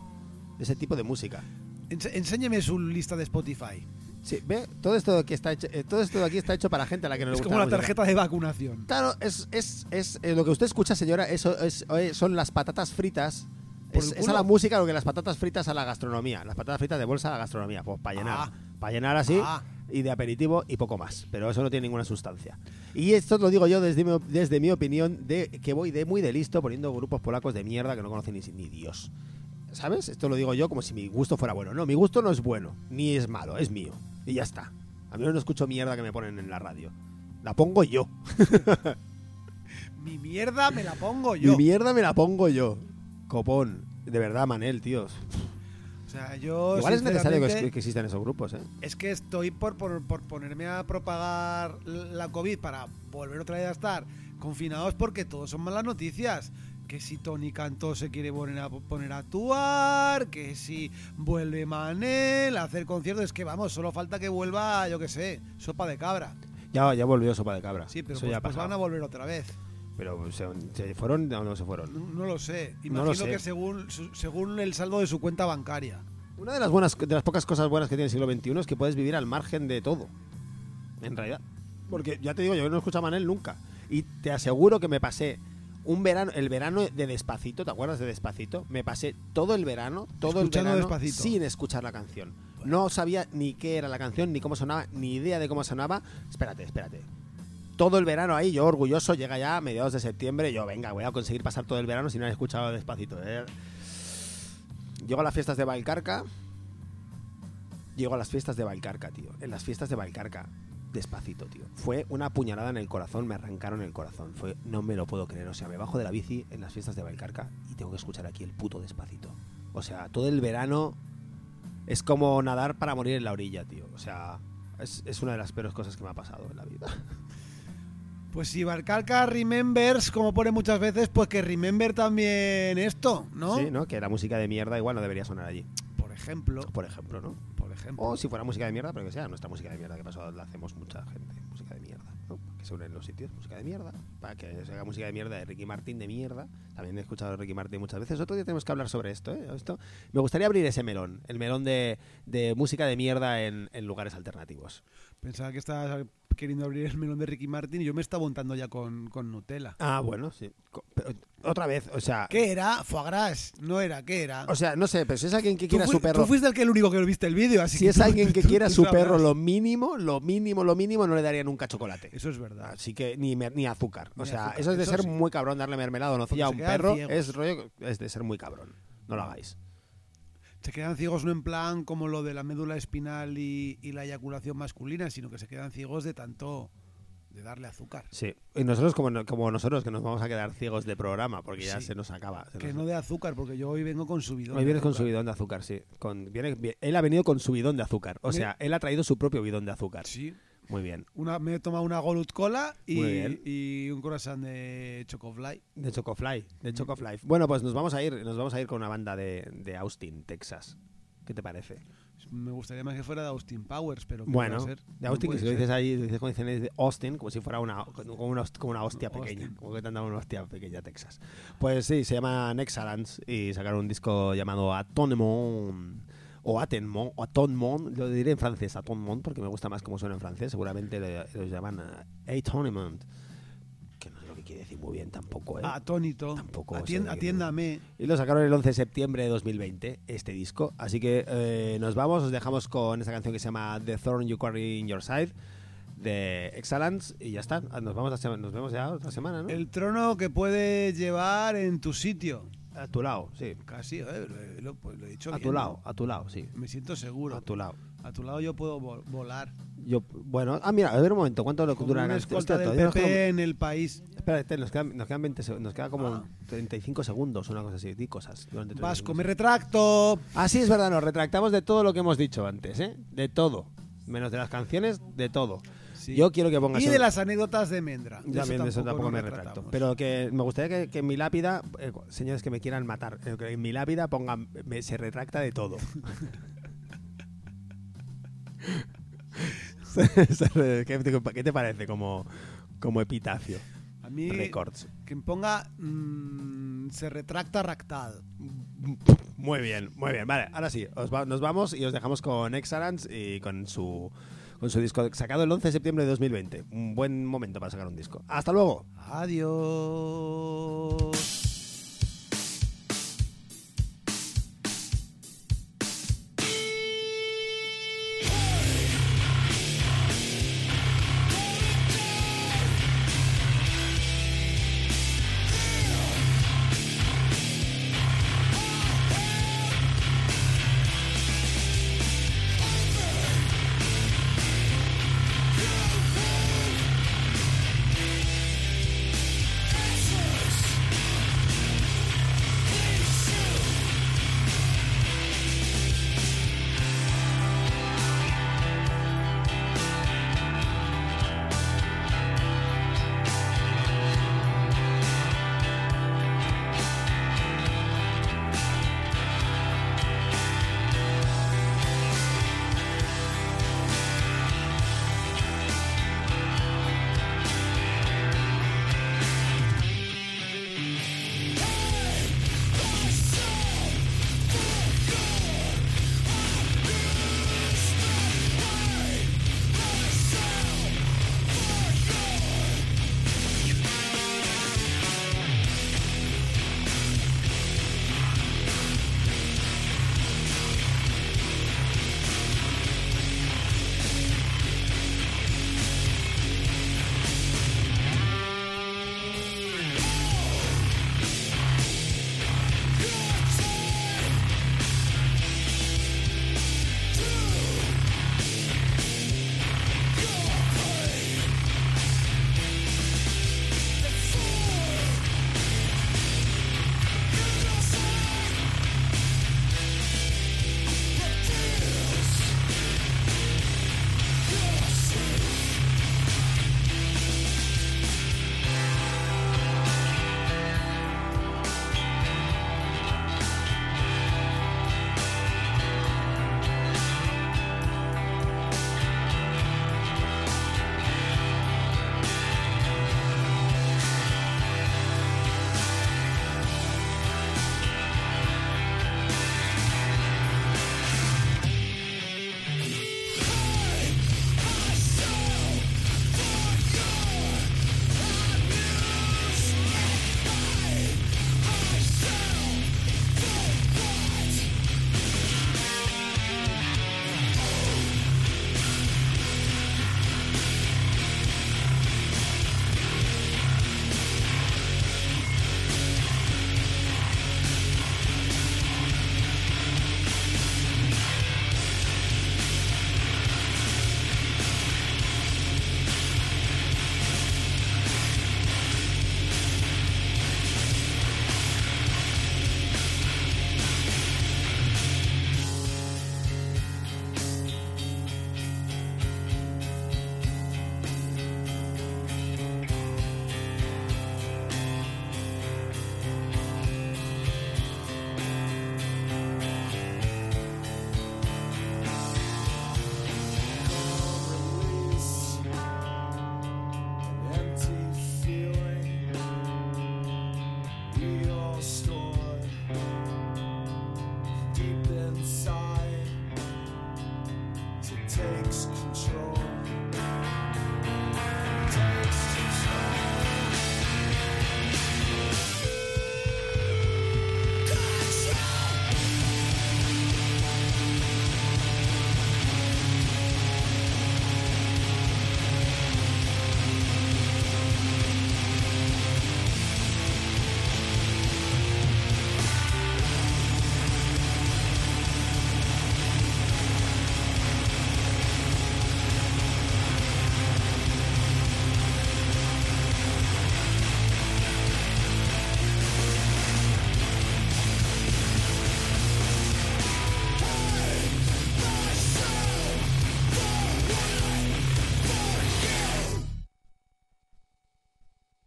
[SPEAKER 1] Ese tipo de música.
[SPEAKER 2] Ense- enséñeme su lista de Spotify.
[SPEAKER 1] Sí, ve, todo esto aquí está hecho, eh, todo esto de aquí está hecho para gente a la que no le
[SPEAKER 2] Es
[SPEAKER 1] gusta
[SPEAKER 2] como la
[SPEAKER 1] música.
[SPEAKER 2] tarjeta de vacunación.
[SPEAKER 1] Claro, es, es, es eh, lo que usted escucha, señora, eso es, eh, son las patatas fritas.
[SPEAKER 2] ¿Por
[SPEAKER 1] Es,
[SPEAKER 2] el
[SPEAKER 1] es a
[SPEAKER 2] culo?
[SPEAKER 1] la música lo que las patatas fritas a la gastronomía. Las patatas fritas de bolsa a la gastronomía. Pues para llenar.
[SPEAKER 2] Ah.
[SPEAKER 1] Para llenar así
[SPEAKER 2] Ah.
[SPEAKER 1] y de aperitivo y poco más. Pero eso no tiene ninguna sustancia. Y esto lo digo yo desde mi, desde mi opinión de que voy de muy de listo poniendo grupos polacos de mierda que no conocen ni, ni Dios. ¿Sabes? Esto lo digo yo como si mi gusto fuera bueno. No, mi gusto no es bueno, ni es malo, es mío. Y ya está. A mí no escucho mierda que me ponen en la radio. La pongo yo.
[SPEAKER 2] Mi mierda me la pongo yo.
[SPEAKER 1] Mi mierda me la pongo yo. Copón. De verdad, Manel, tíos.
[SPEAKER 2] O sea, yo.
[SPEAKER 1] Igual es necesario que, existan esos grupos, ¿eh?
[SPEAKER 2] Es que estoy por, por, por ponerme a propagar la COVID para volver otra vez a estar confinados porque todos son malas noticias. Que si Tony Cantó se quiere poner a, poner a actuar, que si vuelve Manel a hacer conciertos, es que vamos, solo falta que vuelva, yo que sé, sopa de cabra.
[SPEAKER 1] Ya, ya volvió Sopa de Cabra.
[SPEAKER 2] Sí, pero
[SPEAKER 1] Eso
[SPEAKER 2] pues,
[SPEAKER 1] ya
[SPEAKER 2] pues van a volver otra vez.
[SPEAKER 1] Pero ¿se, se fueron o no se fueron?
[SPEAKER 2] no lo sé.
[SPEAKER 1] No
[SPEAKER 2] Imagino
[SPEAKER 1] lo sé.
[SPEAKER 2] que según, según el saldo de su cuenta bancaria.
[SPEAKER 1] Una de las buenas, de las pocas cosas buenas que tiene el siglo XXI es que puedes vivir al margen de todo. En realidad. Porque ya te digo, yo no escucho a Manel nunca. Y te aseguro que me pasé un verano, el verano de Despacito, ¿te acuerdas de Despacito? Me pasé todo el verano, todo
[SPEAKER 2] Escuchando
[SPEAKER 1] el verano
[SPEAKER 2] Despacito.
[SPEAKER 1] sin escuchar la canción. No sabía ni qué era la canción, ni cómo sonaba, ni idea de cómo sonaba. Espérate, espérate. Todo el verano ahí, yo orgulloso, llega ya a mediados de septiembre, yo venga, voy a conseguir pasar todo el verano sin haber escuchado Despacito. ¿eh? Llego a las fiestas de Valcarca. Llego a las fiestas de Valcarca, tío. En las fiestas de Valcarca, despacito, tío. Fue una puñalada en el corazón, me arrancaron el corazón. Fue, no me lo puedo creer. O sea, me bajo de la bici en las fiestas de Valcarca y tengo que escuchar aquí el puto despacito. O sea, todo el verano es como nadar para morir en la orilla, tío. O sea, es, es una de las peores cosas que me ha pasado en la vida.
[SPEAKER 2] Pues si Barcalca remembers, como pone muchas veces, pues que remember también esto, ¿no?
[SPEAKER 1] Sí, ¿no? Que la música de mierda igual no debería sonar allí.
[SPEAKER 2] Por ejemplo,
[SPEAKER 1] Por ejemplo, ¿no?
[SPEAKER 2] Ejemplo.
[SPEAKER 1] O si fuera música de mierda, pero que sea nuestra música de mierda, que pasó, la hacemos mucha gente. Música de mierda, ¿no? Que se unen los sitios, música de mierda. Para que se haga música de mierda de Ricky Martin de mierda. También he escuchado a Ricky Martin muchas veces. Otro día tenemos que hablar sobre esto, ¿eh? Esto, me gustaría abrir ese melón, el melón de, de música de mierda en, en lugares alternativos.
[SPEAKER 2] Pensaba que estabas queriendo abrir el melón de Ricky Martin y yo me estaba montando ya con, con Nutella.
[SPEAKER 1] Ah, bueno, sí. Pero otra vez, o sea.
[SPEAKER 2] ¿Qué era? Foie gras. No era, ¿qué era?
[SPEAKER 1] O sea, no sé, pero si es alguien que quiera
[SPEAKER 2] fui-
[SPEAKER 1] su perro.
[SPEAKER 2] Tú fuiste el que el único que viste el vídeo, así
[SPEAKER 1] Si
[SPEAKER 2] que
[SPEAKER 1] es
[SPEAKER 2] tú-
[SPEAKER 1] alguien que
[SPEAKER 2] tú-
[SPEAKER 1] quiera
[SPEAKER 2] tú
[SPEAKER 1] su perro, lo mínimo, lo mínimo, lo mínimo, no le daría nunca chocolate.
[SPEAKER 2] Eso es verdad.
[SPEAKER 1] Así que ni, ni azúcar. O
[SPEAKER 2] Ni
[SPEAKER 1] sea,
[SPEAKER 2] azúcar,
[SPEAKER 1] eso es de
[SPEAKER 2] eso
[SPEAKER 1] ser
[SPEAKER 2] sí.
[SPEAKER 1] muy cabrón darle mermelada o nocilla a un perro.
[SPEAKER 2] ciegos.
[SPEAKER 1] Es rollo, es de ser muy cabrón. No lo hagáis.
[SPEAKER 2] Se quedan ciegos no en plan como lo de la médula espinal y, y la eyaculación masculina, sino que se quedan ciegos de tanto de darle azúcar.
[SPEAKER 1] Sí. Y nosotros, como, como nosotros, que nos vamos a quedar ciegos de programa porque ya
[SPEAKER 2] Sí.
[SPEAKER 1] se nos acaba. se
[SPEAKER 2] Que
[SPEAKER 1] nos-
[SPEAKER 2] no de azúcar, porque yo hoy vengo con subidón.
[SPEAKER 1] Hoy vienes con
[SPEAKER 2] azúcar.
[SPEAKER 1] su bidón de azúcar, sí. Con, viene, vi- él ha venido con su bidón de azúcar. O sea, él ha traído su propio bidón de azúcar.
[SPEAKER 2] Sí.
[SPEAKER 1] Muy bien.
[SPEAKER 2] Una, me he tomado una Golut Cola y, y un croissant de Chocofly.
[SPEAKER 1] De Chocofly, de Chocofly. Bueno, pues nos vamos a ir, nos vamos a ir con una banda de, de Austin, Texas. ¿Qué te parece?
[SPEAKER 2] Me gustaría más que fuera de Austin Powers, pero ¿qué
[SPEAKER 1] Bueno,
[SPEAKER 2] ser?
[SPEAKER 1] de
[SPEAKER 2] No
[SPEAKER 1] Austin, que si lo dices ahí, lo dices con de Austin, como si fuera una, como una, como una hostia
[SPEAKER 2] Austin.
[SPEAKER 1] pequeña. Como que te han dado una hostia pequeña Texas. Pues sí, se llama Nexalance y sacaron un disco llamado Atonement. O Atenmont, o Atonement, lo diré en francés, Atonement, porque me gusta más cómo suena en francés. Seguramente los llaman eh, Atonement. Que no sé lo que quiere decir muy bien tampoco, ¿eh?
[SPEAKER 2] Atónito.
[SPEAKER 1] Tampoco
[SPEAKER 2] Atien- atiéndame.
[SPEAKER 1] Y lo sacaron el 11 de septiembre de 2020, este disco. Así que eh, nos vamos, os dejamos con esta canción que se llama The Thorn You Carry in Your Side, de Excellence, y ya está. Nos, vamos sema- nos vemos ya otra semana, ¿no?
[SPEAKER 2] El trono que puedes llevar en tu sitio.
[SPEAKER 1] A tu lado, sí.
[SPEAKER 2] Casi, eh, lo, lo- pues lo he dicho
[SPEAKER 1] A
[SPEAKER 2] bien,
[SPEAKER 1] tu
[SPEAKER 2] ¿no?
[SPEAKER 1] lado, a tu lado, sí.
[SPEAKER 2] Me siento seguro.
[SPEAKER 1] A tu lado.
[SPEAKER 2] A tu lado yo puedo vo- volar.
[SPEAKER 1] Yo, bueno, ah, mira, a ver un momento, ¿cuánto lo dura la canción?
[SPEAKER 2] PP
[SPEAKER 1] queda-
[SPEAKER 2] en el país.
[SPEAKER 1] Espérate, nos quedan, nos quedan 20 seg- nos queda como
[SPEAKER 2] Ah.
[SPEAKER 1] 35 segundos, una cosa así, di cosas. durante 30
[SPEAKER 2] Vasco,
[SPEAKER 1] segundos.
[SPEAKER 2] me retracto.
[SPEAKER 1] Ah, sí, es verdad, nos retractamos de todo lo que hemos dicho antes, ¿eh? De todo. Menos de las canciones, de todo.
[SPEAKER 2] Sí.
[SPEAKER 1] Yo quiero que pongas...
[SPEAKER 2] Y de las anécdotas de Mendra. De
[SPEAKER 1] También eso tampoco
[SPEAKER 2] nos
[SPEAKER 1] me retracto. Pero que me gustaría que, que en mi lápida, eh, señores que me quieran matar, que en mi lápida pongan, me- se retracta de todo. ¿Qué, te- parece como, como epitafio?
[SPEAKER 2] A mí,
[SPEAKER 1] Records.
[SPEAKER 2] que me ponga. mm, se retracta ractal.
[SPEAKER 1] Muy bien, muy bien. Vale, ahora sí, os va- nos vamos y os dejamos con Excellence y con su, con su disco sacado el 11 de septiembre de 2020. Un buen momento para sacar un disco. Hasta luego.
[SPEAKER 2] Adiós.